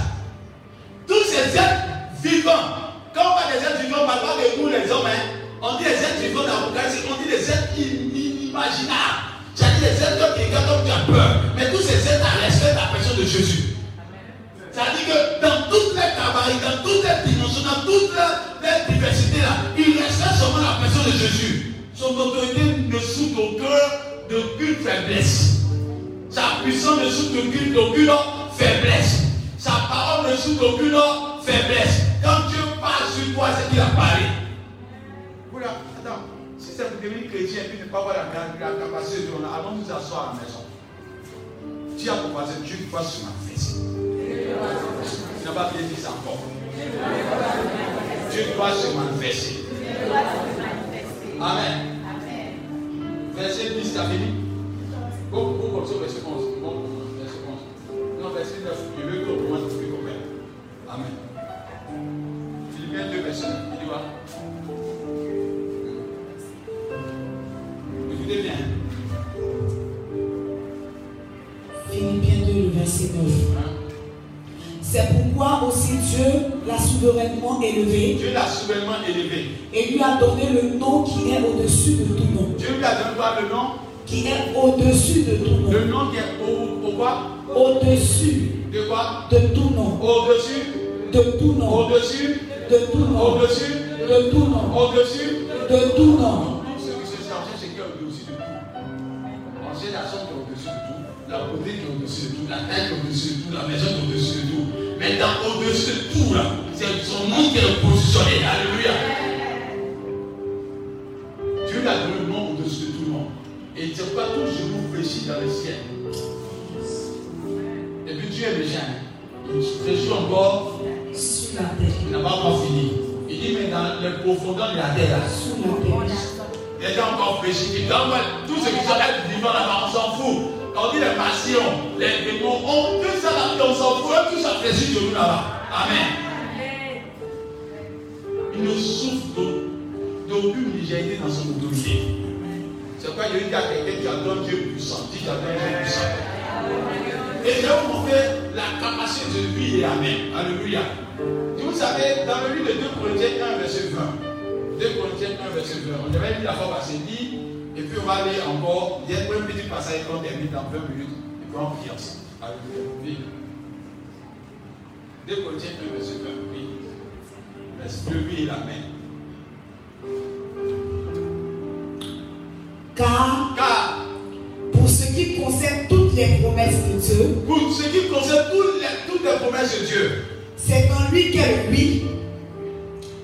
Tous ces êtres vivants, quand on parle des êtres vivants, on parle pas de nous les hommes. hein. On dit les êtres vivants d'Apocalypse, on dit les êtres inimaginables. C'est-à-dire les êtres qui regardent comme tu as peur. Mais tous ces êtres respectent la personne de Jésus. C'est-à-dire que dans toute les cabarets, dans toutes les dimensions, dans toute les diversité là, il respecte seulement la personne de Jésus. Son autorité ne souffre d'aucun, d'aucune faiblesse. Sa puissance ne souffre d'aucune, faiblesse. Sa parole ne souffre d'aucune faiblesse. Sur toi, c'est qu'il a parlé. Voilà, attends. Si c'est pour devenir chrétien et puis ne pas avoir la, capacité de allons nous asseoir à la maison. Tu as pour passer, Dieu doit se manifester. Tu n'as pas bien dit ça encore. Dieu doit se manifester. Amen. Verset 10, t'as fini? Go, go comme ça, verset 11. Bon, verset 11. Non, verset 9. Je veux que tu commences plus comprendre. Amen. Philippiens 2, verset 9. Il dit quoi Écoutez bien. Philippiens 2, le verset 9. Hein? C'est pourquoi aussi Dieu l'a souverainement élevé Dieu l'a souverainement élevé. et lui a donné le nom qui est au-dessus de tout nom. Dieu lui a donné quoi le nom? Qui est au-dessus de tout nom. Le nom qui est au, au quoi? Au-dessus De quoi? de tout nom. Au-dessus? De tout nom, Au-dessus, de tout nom, au-dessus, de tout nom, au-dessus. de tout nom. Ce qui se cherche, c'est qui est au-dessus de tout. On sait la somme qui est au-dessus de tout, la beauté qui est au-dessus de tout, la taille qui est au-dessus de tout, la maison qui est au-dessus de tout. Mais dans au-dessus de tout, là, c'est son nom qui est positionné. Alléluia. Dieu a donné le nom au-dessus de tout le monde. Et il dit pas tout genou fléchit dans le ciel. Et puis Dieu est méchant. Il fléchit encore, Sur la terre, il n'a pas encore fini. Il dit, mais dans les profondeurs de la terre, là, sous la terre. encore fait, tout ce qui sont être vivant là-bas, on s'en fout. Quand on dit les passions, les démons, on, tout ça là, on s'en fout, tout ça fléchit de nous là-bas. Amen. Il ne souffre d'au- d'aucune légèreté dans son autorité. C'est pourquoi il dit à quelqu'un, tu adores Dieu puissant. Dis, tu adores Dieu puissant. Et je vais vous montrer la capacité de vie et Amen. Alléluia. Vous savez, dans le livre de 2 Corinthiens 1, verset 20, 2 Corinthiens 1, verset 20, on avait dit la fois passée, dit, et puis on va aller encore, il y a un petit passage qu'on termine dans 20 minutes, et puis on prie ensemble. Alléluia. Oui. 2 Corinthiens 1, verset 20, oui. Verset 2, oui et Amen. Car Car, pour ce qui concerne toutes les promesses de Dieu, pour ce qui concerne toutes les, toutes les promesses de Dieu, c'est en lui qu'est le oui.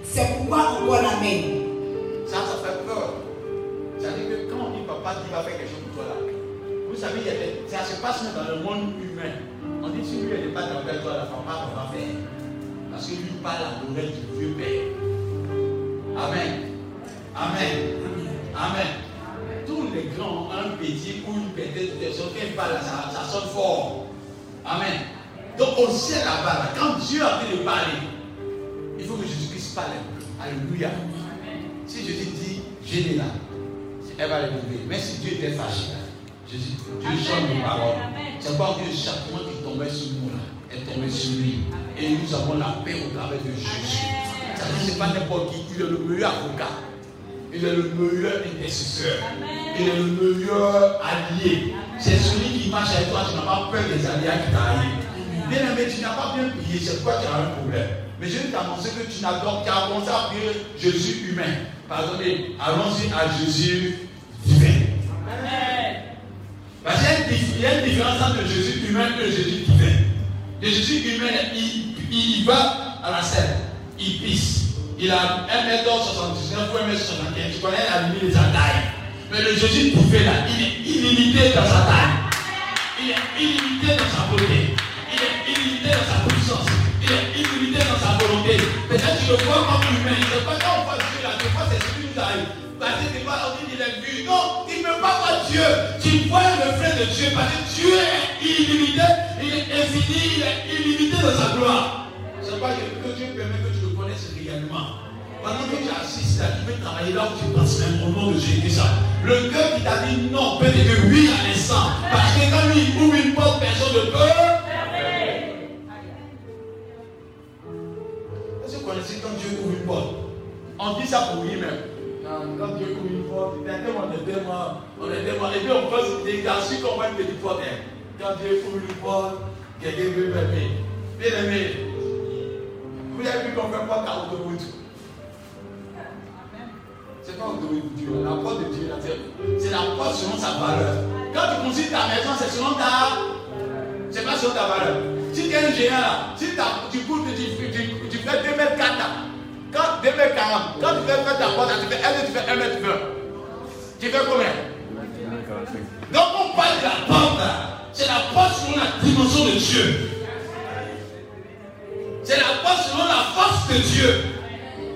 C'est pourquoi on voit l'Amen. Ça, ça fait peur. Ça veut dire que quand on dit papa qui va faire quelque chose pour toi là, vous savez, il y a ça se passe même dans le monde humain. On dit si lui elle n'est pas dans le toi, la femme, on va faire. Parce que lui parle à l'oreille du vieux père. Amen. Amen. Amen. Tous les grands un petit ou une petite personne, quand ils ça, ça sonne fort. Amen. Donc on sait là-bas, là, quand Dieu a envie de parler, il faut que Jésus-Christ parle un peu. Alléluia. Si Jésus dit, j'ai là, elle va lever. Mais si Dieu était fâché, là, Jésus, Dieu change nos paroles. C'est pas que chaque mois qui tombait sur nous, là, est tombé sur lui. Et nous avons la paix au travers de Jésus. Ça veut dire que c'est pas n'importe qui, il est le meilleur avocat. Il est le meilleur intercesseur. Il est le meilleur allié. C'est celui qui marche avec toi, tu n'as pas peur des alliés qui t'arrivent. Bien aimé, tu n'as pas bien prié, c'est pourquoi tu as un problème. Mais je vais t'annoncer que tu n'as donc qu'à commencer à prier Jésus humain. Pardonnez, allons-y à Jésus divin. Parce qu'il y a une différence entre Jésus humain et Jésus divin. Le Jésus humain, il va à la scène, il pisse. Il a 1m79 ou 1m75. Tu connais la limite de sa taille. Mais le Jésus divin, là, il est illimité dans sa taille. Il est illimité dans sa beauté. Il est illimité dans sa puissance. Il est illimité dans sa volonté. Peut-être tu le vois comme humain. C'est pas quand on voit Dieu là, des fois c'est ce qui nous arrive. Parce que fois on dit qu'il est vu. Non, il ne peut pas voir Dieu. Tu vois le fait de Dieu parce que Dieu est illimité, il est infini, il est illimité dans sa gloire. C'est pas que Dieu permet que tu le connaisses réellement. Pendant que tu assistes tu peux travailler là où tu passes même au nom de Jésus. Le cœur qui t'a dit non peut te dire oui à l'instant. Parce que quand il ouvre une porte, personne ne peut. Connaissez quand Dieu ouvre une porte On dit ça pour lui même. Non, Quand Dieu ouvre une porte, il dit on était mort, on était mort. Et puis on pense des garçons voit une petite porte. hein. Quand Dieu ouvre une porte, quelqu'un veut m'aimer. Bien aimé, vous avez vu qu'on fait porte à autoroute. C'est pas autoroute de Dieu, la porte de Dieu, c'est- c'est la porte selon sa valeur. Quand tu construis ta maison, c'est selon ta. C'est pas selon ta valeur. Si tu es un géant là, si tu, quand tu fais faire ta porte, tu fais 1m20. Tu fais combien? Donc on parle de la porte. C'est la porte selon la dimension de Dieu. C'est la porte selon la force de Dieu.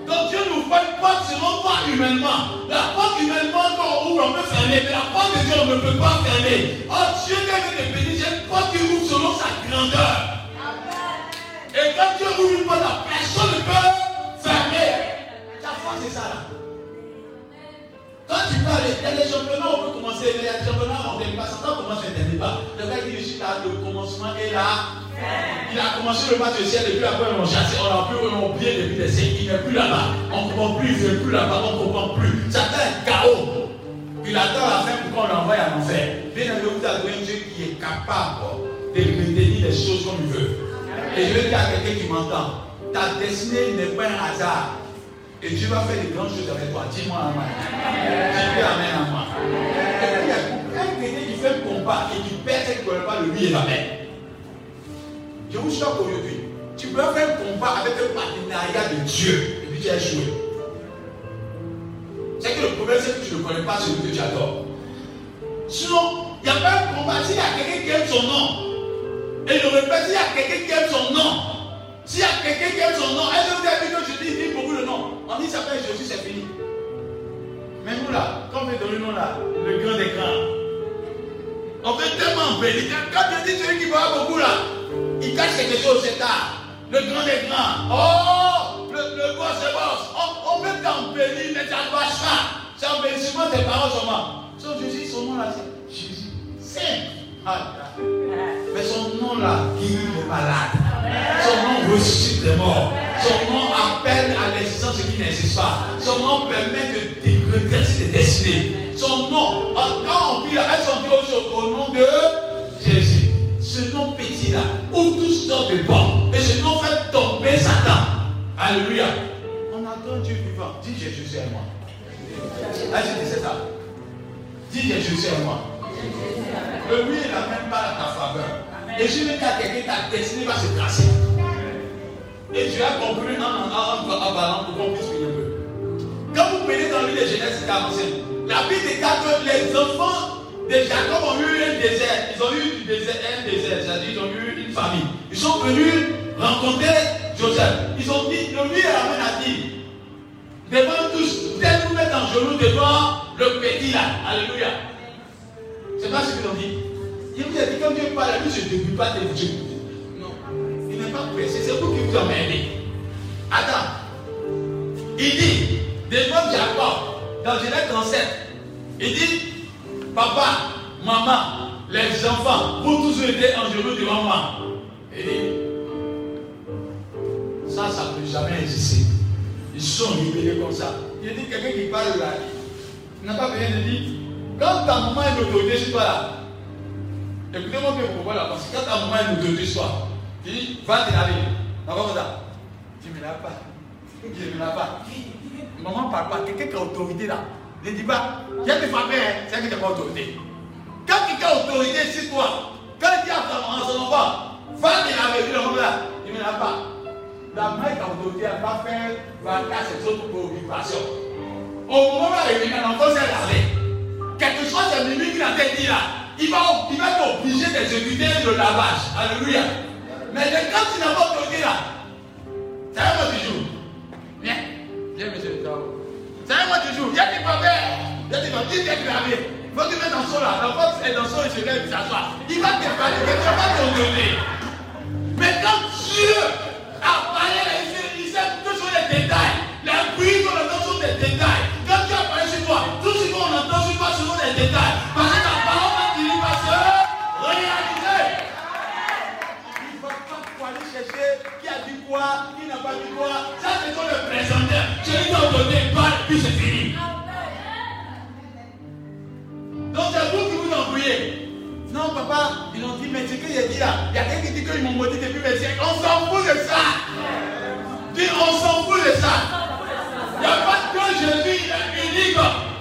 Donc Dieu nous fait une porte selon pas humainement. La porte humainement, quand on ouvre, on peut fermer. Mais la porte de Dieu, on ne peut pas fermer. Oh Dieu, quand il est béni, j'ai une porte qui ouvre selon sa grandeur. Et quand Dieu ouvre une porte, la personne ne peut fermer. Ta foi, c'est ça là. Quand tu parles, il y a des championnats, on peut commencer, mais il y a des championnats, on ne pas. On commence, termine pas. Le gars dit, je suis là, le commencement est là. Il a commencé le match de ciel, et puis après, on chassé, on l'a plus, on l'a oublié depuis des siècles. Il n'est plus là-bas. On ne comprend plus, il ne fait plus là-bas, on ne comprend plus. Satan est chaos. Il attend la fin pour qu'on l'envoie en enfer. Bien aimé, vous avez un Dieu qui est capable de maintenir les choses comme il veut. Et je vais dire à quelqu'un qui m'entend, ta destinée n'est pas un hasard. Et Dieu va faire des grandes choses avec toi. Dis-moi Amen. Dis-moi Amen à moi. Un chrétien qui fait un combat et qui perd ce qu'il ne connaît pas le lui et la mère. Je vous choque aujourd'hui. Tu peux faire un combat avec un partenariat de Dieu et puis tu as échoué. C'est que le problème, c'est que tu ne connais pas celui que tu adores. Sinon, il n'y a pas un combat. S'il y a quelqu'un qui aime son nom, et je répète, s'il y a quelqu'un qui aime son nom, s'il y a quelqu'un qui aime son nom, que vous avez vu que je dis, dis beaucoup de noms On dit, s'appelle Jésus, c'est fini. Mais nous là, quand on dans le nom là, le grand des grands, on veut tellement bénir. Quand tu dis celui qui voit beaucoup là, il cache quelque chose, c'est tard. Le grand des grands. Oh, le, le boss c'est boss. On, on veut t'embellir, mais ça ne marche pas. C'est embellissement des paroles seulement. So, Jésus, son nom là, c'est Jésus. Simple. Mais son nom là, guérit les malades. Son nom ressuscite les morts. Son nom appelle à l'existence ce qui n'existe pas. Son nom permet de redresser des destinées. Son nom, quand on prie, elles sont dites au nom de Jésus. Ce nom petit là, ouvre toutes sortes de portes. Et ce nom fait tomber Satan. Alléluia. On attend Dieu vivant. Dis Jésus c'est moi. Là, je disais ça. Dis Jésus c'est moi. Le oui, n'a même pas ta faveur. Et je vais dire à quelqu'un, ta destinée va se tracer. Et tu as compris en, ballant pour qu'on puisse finir peu. Quand vous prenez dans l'île de Genèse 45, la Bible déclare que les enfants de Jacob ont eu un désert. Ils ont eu du désert, un désert, c'est-à-dire ils ont eu une famille. Ils sont venus rencontrer Joseph. Ils ont dit, le lui et la main a dit, devant tous, vous allez vous mettre en genoux devant le petit là. Alléluia. C'est pas ce qu'ils ont dit. Il vous a dit, quand Dieu parle, lui, je ne pas de Dieu. Non. Il n'est pas pressé, c'est vous qui vous emmerdez. Attends. Il dit, devant Jacob, dans Genèse 37, il dit, papa, maman, les enfants, vous tous étiez en genoux devant moi. Il dit, ça, ça ne peut jamais exister. Ils sont libérés comme ça. Il dit, quelqu'un qui parle là, il n'a pas besoin de dire, quand ta maman est l'autorité sur toi là, écoutez-moi bien pourquoi là, parce que quand ta maman est l'autorité sur toi, tu dis, va te laver. Ça? Tu ne me laves pas. Tu ne me laves pas. Maman parle pas. Quelqu'un qui a autorité là, ne dis pas, j'ai des familles, hein, c'est que tu n'as pas autorité. Quand quelqu'un a autorité sur toi, quand il dit à ta maman, son enfant, va te laver, tu ne me laves pas. La mère qui a autorité, elle va faire 24 autres préoccupations. Au moment où elle revient, l'enfant s'est lavé. Quelque chose de mimique qu'il a dit là, il va, il va t'obliger d'exécuter le lavage. Alléluia. Mais quand tu n'as pas autorité là, c'est un mot du jour. Viens, viens, monsieur le C'est un mot du jour. Viens, tu vas. Viens, tu vas viens, tu vas. Il faut que tu mettes dans son là. L'enfant est dans son, il se lève, il s'assoit. Il va te faire, tu vas pas t'autoriser. Mais quand Dieu a parlé, il sait tout sur les détails. Les bruits qu'on entend sont des détails. Détails. Parce que ta parole va finir par se réaliser. Il ne faut pas trop aller chercher qui a dit quoi, qui n'a pas dit quoi. Ça, c'est comme le présentateur. Celui qui a donné parle, puis c'est fini. Donc c'est vous qui vous embrouillez. Non, papa, ils ont dit, mais ce que j'ai dit là, il y a quelqu'un qui dit qu'ils m'ont maudit depuis mes siècles. On s'en fout de ça. Dis, on s'en fout de ça. Il n'y a pas que Jésus, il est unique.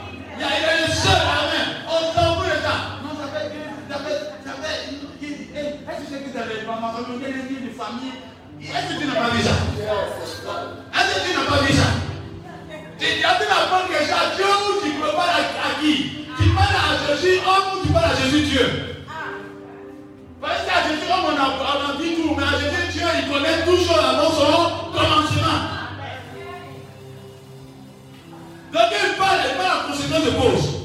Il y a, il est le seul. Amen. On s'en fout de ça. Non, ça ça ça hey, est-ce que que tu avais pas ma famille, de famille? Est-ce que tu n'as pas vu ça? Est-ce que tu n'as pas vu ça? Tu tu n'apprends quelque chose à Dieu ou tu parles à qui? Tu parles à Jésus homme ou tu parles à Jésus Dieu? Parce qu'à Jésus, on a, on a dit tout, mais à Jésus, Dieu, il connaît tout chose avant son commencement. Parle la conséquence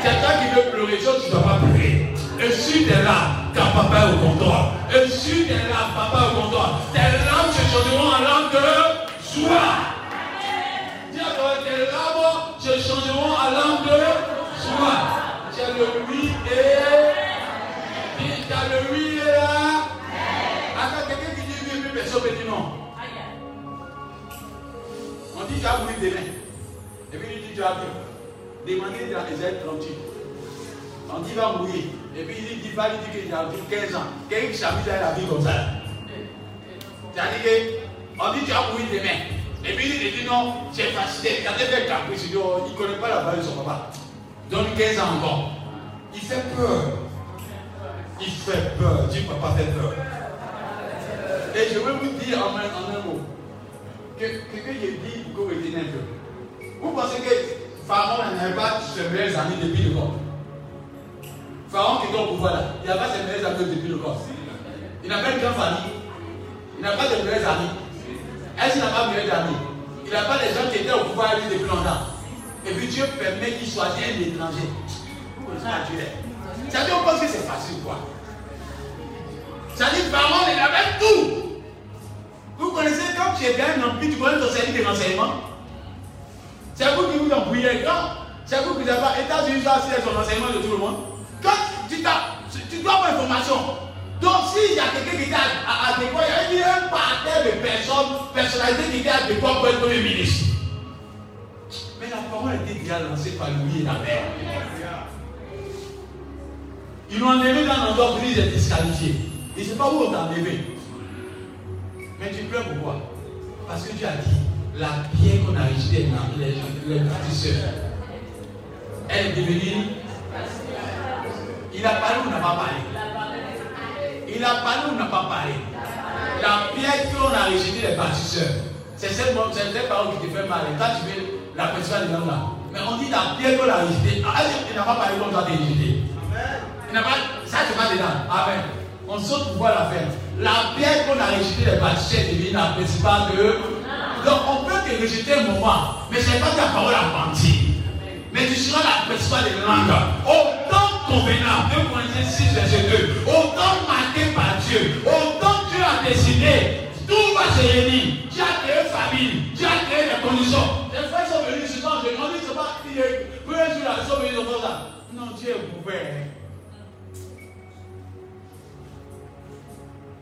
C'est toi qui veux pleurer, chose tu dois pas pleurer. Et si tu es là, quand papa est au comptoir. Et si tu es là, papa est au comptoir. Tes larmes se changeront en larmes de joie. Tes larmes se changeront en larmes de joie. Tu le oui et. Tu le oui et la. Attends, quelqu'un qui dit oui, mais personne ne dit non. On dit tu as voulu demain. Et puis il dit tu as vu. Demandez dans Esaïe 38. On dit il va mourir. Et puis il dit, va lui dire qu'il a vu 15 ans. Qui s'amuse à la vie comme ça. C'est-à-dire que, on dit tu as mourir demain. Et puis il dit non, c'est facile. Quand il fait caprice, oh, il ne connaît pas la valeur de son papa. Donne 15 ans encore. Il fait peur. Il fait peur. Dis papa fait peur. Et je veux vous dire en un, en un mot. Que, que, que j'ai dit pour que vous un peu. Vous pensez que Pharaon n'avait pas ses meilleurs amis depuis le corps Pharaon qui est au pouvoir là, il n'a pas ses meilleurs amis depuis le corps. Il n'a pas une grande famille. Il n'a pas de meilleurs amis. Est-ce qu'il n'a pas de meilleurs amis? Il n'a pas des gens qui étaient au pouvoir lui depuis longtemps. Et puis Dieu permet qu'il choisisse un étranger. Faire Dieu. Ça dit, on pense que c'est facile quoi. Ça dit, Pharaon, il avait tout. Vous connaissez quand tu es bien empire, tu connais ton service de renseignement? C'est vous qui vous embrouillez quand C'est vous qui n'avez pas États-Unis doit assurer son renseignement de tout le monde. Quand tu, tu dois avoir information. Donc s'il y a quelqu'un qui était à, à, il y a un parterre de personnes, personnalités qui étaient à Détroit pour être premier ministre. Mais la parole était déjà lancée par lui et la mère. Ils l'ont enlevé dans l'endroit où il est disqualifié. Il ne sait pas où on t'a enlevé. Mais tu pleures pourquoi? Parce que Dieu a dit, la pierre qu'on a rejetée les, les bâtisseurs, elle est devenue. Il a parlé ou n'a pas parlé? Il a parlé ou n'a pas parlé? La pierre qu'on a rejetée les bâtisseurs, c'est cette, parole qui te fait mal. Quand tu veux la personne des là. Mais on dit la pierre qu'on a rejetée. Ah, il n'a pas parlé comme ça, t'es ça c'est pas dedans. Amen. On saute pour voir la faire. La pierre qu'on a rejetée les bâtisseurs devient la principale de. Donc on peut te rejeter un moment, mais ce n'est pas ta parole à mentir. Mais tu seras la principale des langues. Autant convenable. 2 Corinthiens 6, verset 2. Au temps marqué par Dieu, au temps que Dieu a décidé, tout va se réunir. Dieu a créé famille, Dieu a créé les conditions. Les frères sont venus soir, je on dit, c'est pas, premier jour là, ils sont venus de ça. Non, Dieu est ouvert.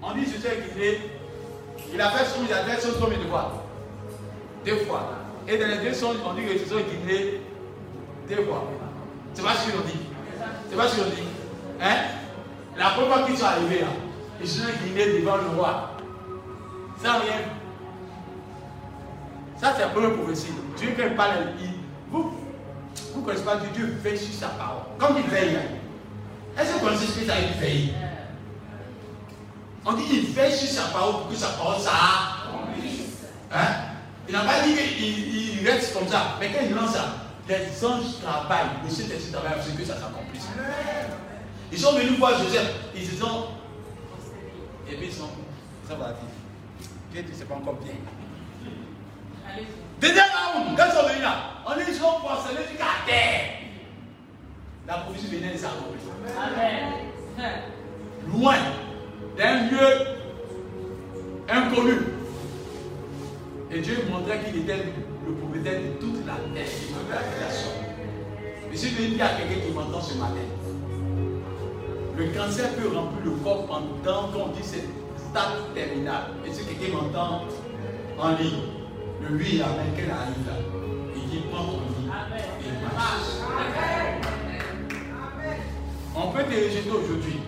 On dit, qu'il est, il a fait son, il a fait son combien de fois Deux fois. Et dans les deux sons, on dit que ce sont guidés deux fois. C'est pas ce qu'on dit. C'est pas ce qu'on dit. Hein? La première fois qu'ils sont arrivés là, ils sont guidés devant le roi. Sans rien. Ça, c'est la première prophétie. Dieu, quand il parle, il, vous, vous ne connaissez pas Dieu, Dieu veille sur sa parole. Comme il veille. Est-ce que vous connaissez ce que ça On dit il veille sur sa parole pour que sa parole ça. Hein? Il n'a pas dit qu'il il reste comme ça. Mais quand il lance ça, les anges travaillent. Le Saint-Esprit travaille pour que ça s'accomplisse. Ils sont venus voir Joseph. Ils se sont. Et puis ils sont. Sont partis. Dieu dit, c'est pas encore bien. Deuxième round, quand ils sont venus là, on ils sont porcelés jusqu'à terre. La prophétie venait de s'accomplir. Amen. Loin d'un lieu inconnu. Et Dieu montrait qu'il était le propriétaire de toute la terre, de toute la création. Et si je dis à quelqu'un qui m'entend ce matin, le cancer peut remplir le corps pendant qu'on dit c'est stade terminal. Et si quelqu'un m'entend en ligne, le lui amen qu'elle arrive là, il dit prends ton lit et marche. On peut te rejeter aujourd'hui.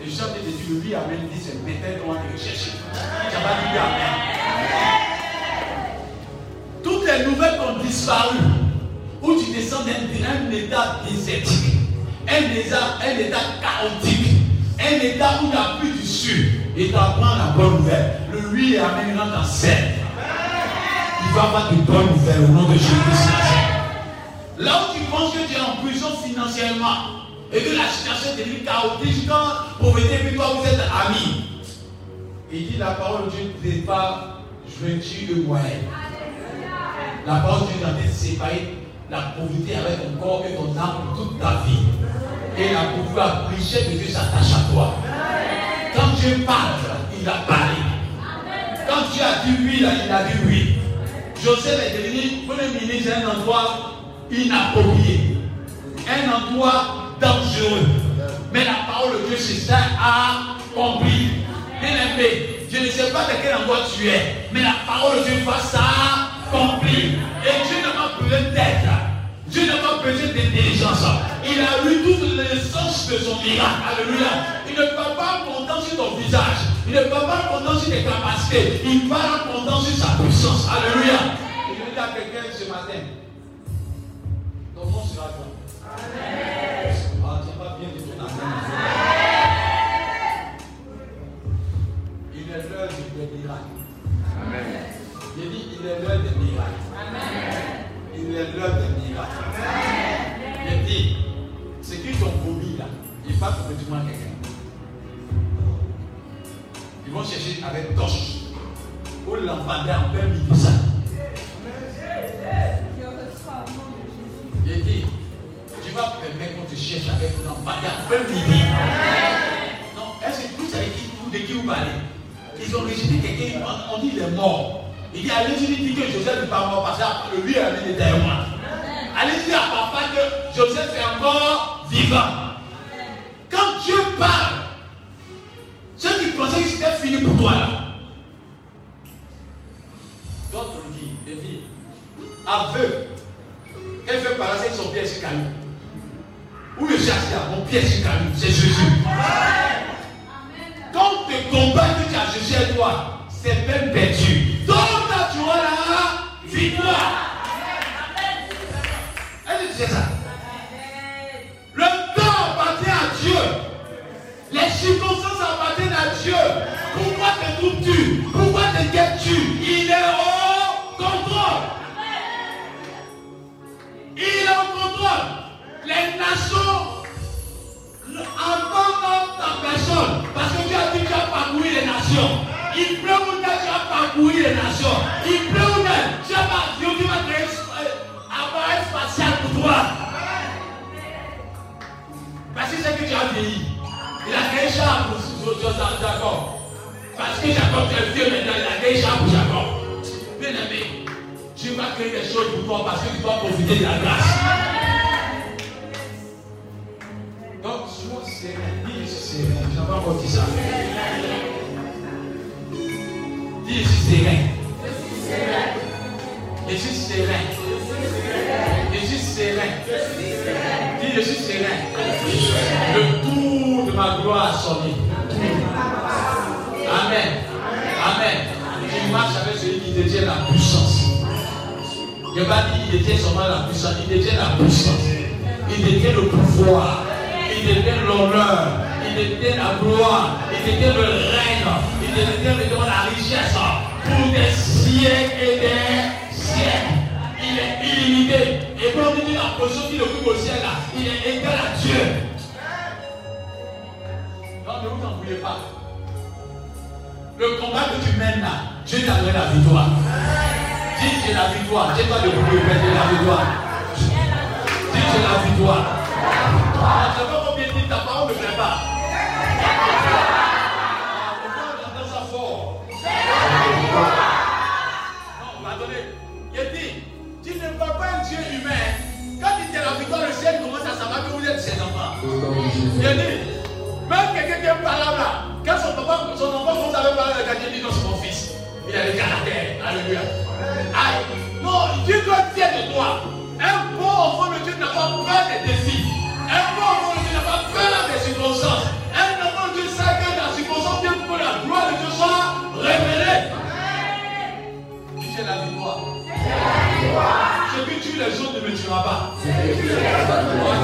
Et je chante de dire le lui amen dit c'est peut-être on va te rechercher. Ça va dire amen. Toutes les nouvelles ont disparu. Où tu descends d'un état désertique, un état, un état chaotique, un état où il n'y a plus d'issue. Et tu apprends la bonne nouvelle. Le lui amen rentre en scène. Il va avoir de bonnes nouvelles au nom de Jésus-Christ. Là où tu penses que tu es en prison financièrement et que la situation devient chaotique, quand pauvreté et toi vous êtes amis. Il dit la parole de Dieu n'est pas jointure de moyenne. La parole de Dieu train de séparer la pauvreté avec ton corps et ton âme toute ta vie. Et la pauvreté, la richesse de Dieu s'attache à toi. Quand Dieu parle, il a parlé. Quand Dieu a dit oui, il a dit oui. Joseph est devenu premier ministre à un endroit inapproprié, un endroit dangereux. Mais la parole de Dieu, c'est ça, a compris. Bien aimé, je ne sais pas de quel endroit tu es, mais la parole de Dieu va s'accomplir. Et Dieu n'a pas besoin d'aide. Dieu n'a pas besoin d'intelligence. Il a eu toute l'essence de son miracle. Alléluia. Il ne va pas compter sur ton visage. Il ne va pas compter sur tes capacités. Il va compter sur sa puissance. Alléluia. Et je dire à quelqu'un ce matin. Ton nom sera. Amen. Il est l'heure des miracles. J'ai dit, ce qui t'ont promis là, il va complètement quelqu'un. Ils vont chercher avec torche. Ou lampadaire en plein midi ça. J'ai dit, tu vas permettre qu'on te cherche avec lampadaire en plein midi. Non, est-ce que vous savez qui, de qui vous parlez? Ils ont rejeté quelqu'un, on, dit il est mort. Il dit, allez-y, dit que Joseph n'est pas mort parce que lui a mis derrière moi. Allez-y à papa que Joseph est encore vivant. Quand Dieu parle, ceux qui pensaient que c'était fini pour toi là, d'autres disent, il dit, aveugle, qu'elle fait passer son pied sur caillou. Où le chasse là, mon pied sur caillou, c'est Jésus. Quand te combat que tu as Jésus à toi, c'est peine perdue. Il pleut même. Je sais pas, Dieu qui va créer un appareil spatial pour toi. Parce que c'est que tu as vieilli. Il a créé Charles pour Jacob. Parce que Jacob, tu es vieux maintenant, il a créé pour Jacob. Bien aimé, Dieu va créer des choses pour toi parce que tu dois profiter de la grâce. Donc, sois sérieux, sérieux. J'avais encore dit ça. Dis, je suis serein. Je suis serein. Je suis serein. Dis, je suis serein. Le tour de ma gloire a sonné. Amen. Amen. Tu marches avec celui qui détient la puissance. Il n'a pas dit qu'il détient seulement la puissance, il détient la puissance. Il détient le pouvoir. Il détient l'honneur. Il détient la gloire. Il détient le règne. Il détient maintenant la richesse pour des siècles et des siècles. Il est illimité. Et quand on dit la position qu'il occupe au ciel, là, il est égal à Dieu. Non, ne vous en voulez pas. Le combat que tu mènes là, Dieu t'a donné la victoire. Dis j'ai la victoire. J'ai pas de bruit, mais j'ai la victoire. Dis j'ai la victoire. Ah, Je sais pas combien de temps ta parole ne plaît pas. Pas quand son papa, son enfant commence à parler avec Dieu, il dit c'est mon fils. Il a le caractère. Alléluia. Aïe. Non, Dieu doit être fier de toi. Un bon enfant de Dieu n'a pas peur des défis. Un bon enfant de Dieu n'a pas peur des circonstances. Un enfant de Dieu sait que la circonstance vient pour que la gloire de Dieu soit révélée. J'ai la victoire. Ce que tu les autres ne me tuera pas. Oh, tu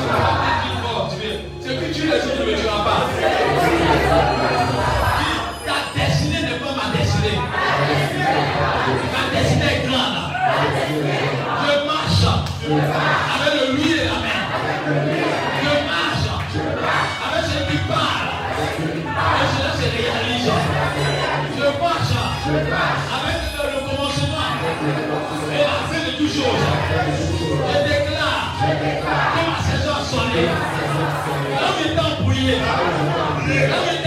vas pas dire fort, tu viens. Ce que tu les autres ne me tuera pas. Avec le lui et la main. Je marche avec celui qui parle. Et cela se réalise. Je marche avec le, commencement et la fin de toutes choses. Je déclare que ma saison a sonné. L'homme est est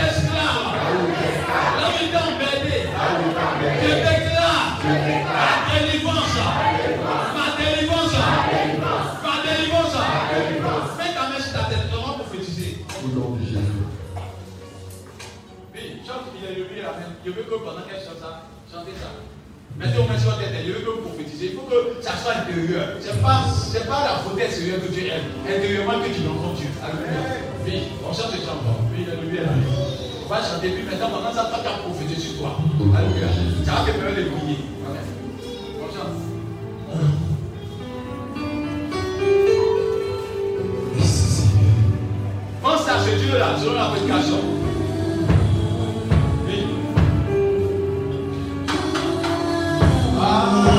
Oui. Je veux que pendant qu'elle chante ça, chantez ça. Mettez au main sur la tête. Je veux que vous prophétisez. Il faut que ça soit intérieur. Ce n'est pas, pas la faute extérieure que Dieu aime. Intérieurement que tu rencontres Dieu. Alléluia. Oui, on chante ce chant. Oui, levé la main. On va chanter. Puis maintenant, pendant ça, pas qu'à prophétiser sur toi. Alléluia. Ça va te permettre de briller. Amen. On chante. Pense à ce Dieu-là, selon la prédication. Ah.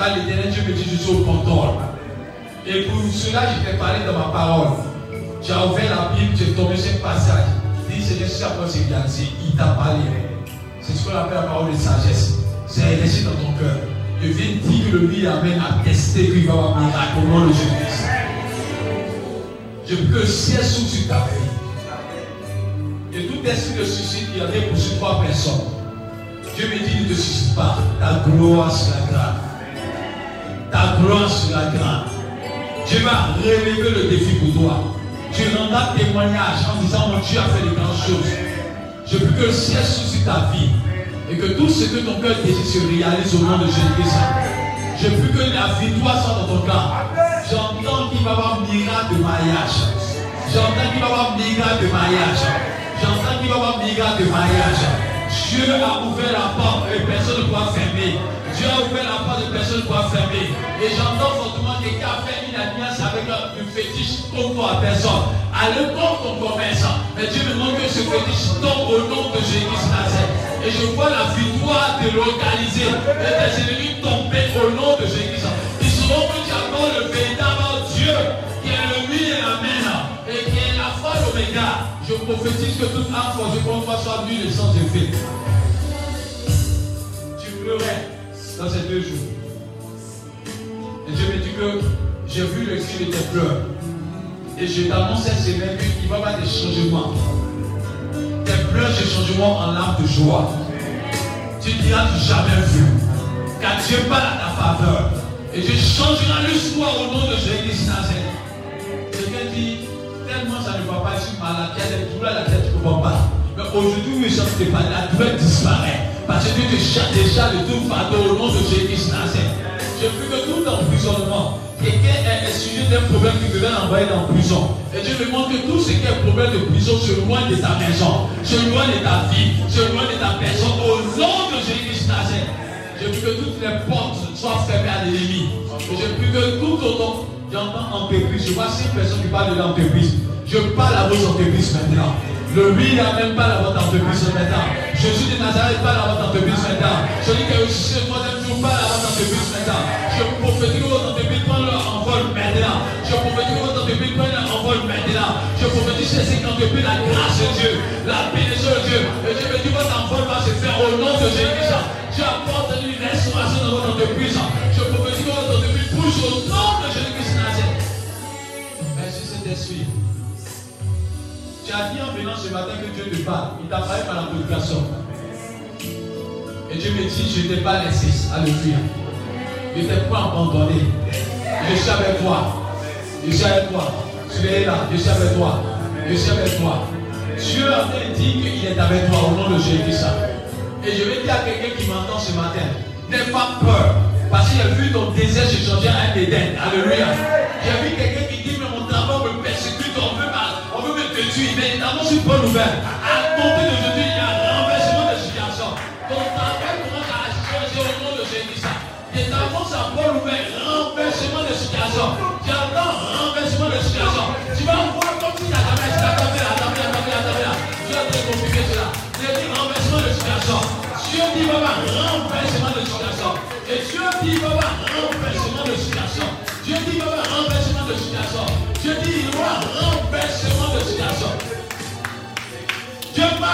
Car l'éternel Dieu me dit, je suis au contrôle. Et pour cela, je t'ai parlé dans ma parole. As ouvert la Bible, tu es tombé sur un passage. Dis, Seigneur, si après c'est il t'a parlé. C'est ce qu'on appelle la parole de sagesse. C'est réalisé dans ton cœur. Je viens dire que le lui amène à tester qu'il va avoir miracle au nom de Jésus-Christ. Je le ciel sur ta vie. Et tout esprit de suicide qui avait poursuivi trois personnes. Dieu me dit ne te suicide pas. Ta gloire sera grande. Ta gloire sera grande. Dieu va relever le défi pour toi. Tu rendras témoignage en disant mon Dieu a fait de grandes choses. Je veux que le ciel sur ta vie. Et que tout ce que ton cœur désire se réalise au nom de Jésus-Christ. Je veux que la victoire soit dans ton cœur. J'entends qu'il va y avoir miracle de mariage. J'entends qu'il va y avoir miracle de mariage. J'entends qu'il va y avoir miracle de mariage. Dieu a ouvert la porte et personne ne pourra fermer. Dieu a ouvert la porte et personne ne pourra fermer. Et j'entends fortement quelqu'un fait une alliance avec un fétiche contre toi à personne. Allez contre ton commerce. Mais Dieu demande que ce fétiche tombe au nom de Jésus Nazareth. Et je vois la victoire te localiser. Et tes ennemis tomber au nom de Jésus. Ils seront que tu accordes le véritable Dieu qui est le oui et l'amen. Et qui est la foi l'oméga. Je prophétise que toute âme forgée contre toi soit nue et sans effet. Tu pleurais dans ces deux jours. Et Dieu me dit que j'ai vu le cri de tes pleurs. Et je t'annonce cette semaine qu'il va y avoir des changements. Tes pleurs se changeront en larmes de joie. Tu diras jamais vu. Car Dieu parle à ta faveur. Et Dieu changera l'histoire au nom de Jésus Nazareth. Quelqu'un dit, tellement ça ne va pas, je suis malade, il y a des douleurs à la tête, tu ne comprends pas. Mais aujourd'hui, je sais pas, la douleur disparaît. Parce que Dieu te chasse déjà de tout fardeau au nom de Jésus Nazareth. Je prie que tout emprisonnement, quelqu'un est sujet d'un problème qui devait l'envoyer en prison. Et Dieu me montre que tout ce qui est problème de prison se loin de ta maison, se loin de ta vie, se loin de ta personne, au nom de Jésus Nazareth. Je prie que toutes les portes soient fermées à l'ennemi. Je prie que tout autant, j'entends entreprise, je vois cinq personnes qui parlent de l'entreprise. Je parle à vos entreprises maintenant. Le oui n'a même pas la votre entreprise maintenant. Jésus de Nazareth parle à votre entreprise maintenant. Celui qui a réussi le troisième jour parle à votre entreprise maintenant. Je prophétise que votre entreprise prenne leur envol maintenant. Je prophétise que votre entreprise prenne leur envol maintenant. Je prophétise que cette entreprise la grâce de Dieu, la bénédiction de Dieu. Et je me dis votre envol va se faire au nom de Jésus. Dieu apporte une restauration dans votre entreprise. Je prophétise que votre entreprise bouge au nom de Jésus-Christ Nazareth. Merci Saint-Esprit. Tu dit en venant ce matin que Dieu te parle. Il t'a parlé par la prédication. Et Dieu me dit, je ne t'ai pas laissé. Alléluia. Je ne t'ai pas abandonné. Je suis avec toi. Je suis avec toi. Tu es là. Je suis avec toi. Je suis avec toi. Dieu a dit qu'il est avec toi au nom de Jésus. Et je vais dire à quelqu'un qui m'entend ce matin, n'aie pas peur. Parce qu'il a vu ton désert se changer à un Éden. Alléluia. J'ai vu quelqu'un qui dit, mais détruire. Mais annonce une bonne nouvelle. À compter d'aujourd'hui, il y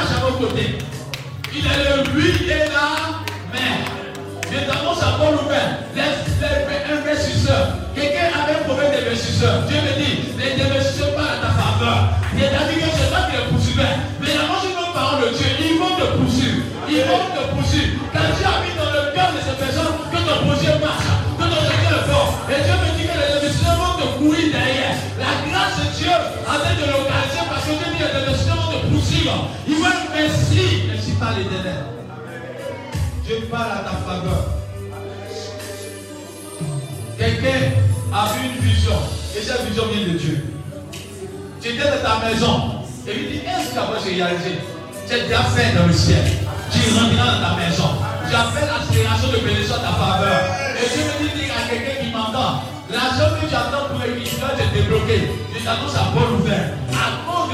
l'autre côté. Il est le lui et la mère. Nous t'annonce à Paul ouvert. Les, les investisseurs. Quelqu'un avait un problème d'investisseur. Dieu me dit, les investisseurs parlent à ta faveur. Dit que c'est toi qui les poursuivais. Mais la une parole de Dieu. Ils vont te poursuivre. Ils vont te poursuivre. Quand a mis dans le cœur de ces personnes que ton projet marche, que ton projet est fort. Et Dieu me dit que les investisseurs vont te courir derrière. La grâce de Dieu a fait de localiser parce que Dieu dit les investisseurs te poursuivre. Ils vont. Merci pas les délais. Dieu parle à ta faveur. Quelqu'un a vu une vision et cette vision vient de Dieu. Tu étais dans ta maison et il dit Est-ce que j'ai réalisé? J'ai déjà fait dans le ciel. Tu rentreras dans ta maison. J'appelle l'aspiration de bénédiction à ta faveur. Et Dieu me dit à quelqu'un qui m'entend L'argent que tu attends pour l'équilibre est débloqué. Je t'annonce à bonne ouvert.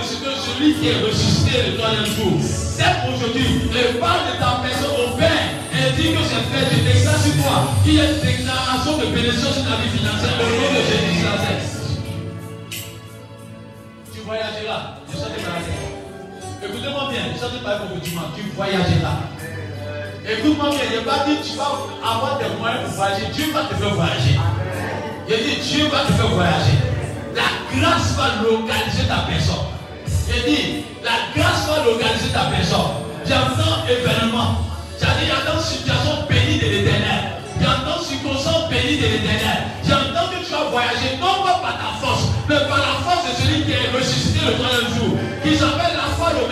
De que celui qui est ressuscité le troisième jour, c'est aujourd'hui, le pas de ta maison au Père et dit que c'est fait. Je déclare sur toi qu'il y a une déclaration de bénédiction sur ta vie financière au nom de Jésus Christ. Tu voyageras. Je chante pas Écoutez-moi bien, je chante pas pour tu voyageras. Écoute-moi bien, n'y a pas dit tu vas avoir des moyens pour voyager. Dieu va te faire voyager. Il dit Dieu va te faire voyager. La grâce va localiser ta personne. Il dit la grâce va localiser ta personne. J'entends événement. C'est-à-dire, j'entends situation bénie de l'éternel. J'entends circonstance bénie de l'éternel. J'entends que tu vas voyager, non pas par ta force, mais par la force de celui qui est ressuscité le troisième jour, qui s'appelle la foi l'oméga.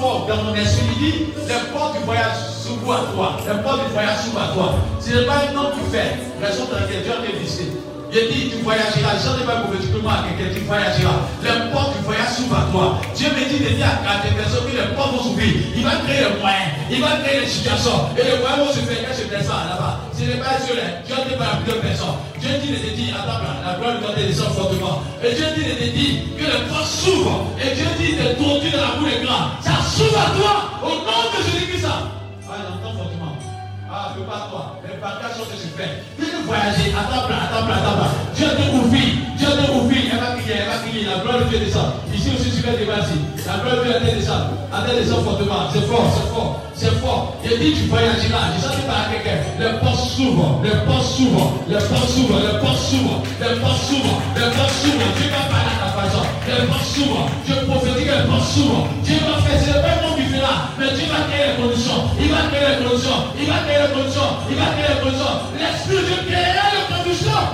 Dans mon esprit. Il dit, les portes du voyage s'ouvrent à toi. Les portes du voyage s'ouvrent à toi. Ce n'est pas un nom que tu fais. Raison pour laquelle Dieu a fait visiter. Il dit, tu voyageras. Je ne sais pas prophétiquement à quelqu'un, tu voyageras. Les portes du voyage s'ouvrent à toi. Dieu me dit de dire à tes personnes que les portes vont s'ouvrir. Il va créer les moyens. Il va créer les situations. Et les moyens vont se faire je descends là-bas. Ce n'est pas sur les. Dieu ne pas plusieurs personnes. Dieu dit de te dire, attends, la gloire de Dieu descend fortement. Et Dieu dit de te dire que les portes s'ouvrent. Et Dieu dit de tourner dans la boue des grands. Ça s'ouvre à toi. Au nom de Jésus-Christ. Ah, j'entends fortement. Ah, prépare-toi. Les partages je fais. Viens de voyager. Attends, attends, attends. Dieu te ouvre. Dieu te ouvre. Elle va crier, elle va crier. La gloire de Dieu descend. Ici aussi, tu vas débattre. La gloire de Dieu descend. Elle descend fortement. C'est fort, c'est fort. C'est fort. Il dit tu voyageras. Je sens pas à quelqu'un. Les portes s'ouvrent. Les portes s'ouvrent. Les portes s'ouvrent. Les portes s'ouvrent. Les portes s'ouvrent. Les portes s'ouvrent. Dieu va parler à ta façon. Les portes s'ouvrent. Je prophétise que les portes s'ouvrent. Dieu va faire. C'est pas nom qui fait là. Mais Dieu va créer les conditions. Il va créer les conditions. Il va créer les conditions. Il va créer les conditions. L'Esprit de Dieu créera les conditions.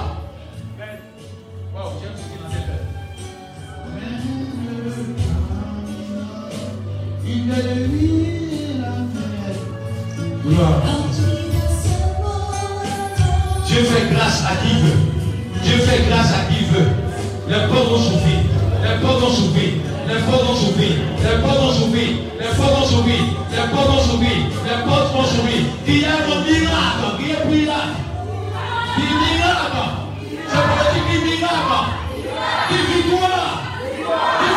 Wow, j'aime ce qu'il en a fait. Il est le lui la Gloire. Dieu fait grâce à qui veut. Dieu fait grâce à qui veut. Les portes vont s'ouvrir. Les portes vont s'ouvrir. Les portes vont s'ouvrir. Les portes vont s'ouvrir. Les portes vont s'ouvrir. Les portes vont s'ouvrir. Les portes vont s'ouvrir. Il y a un miracle. Y a un miracle. Y a un miracle. C'est pour dire un miracle. Qui victoire. Qui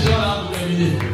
Que Dieu vous bénisse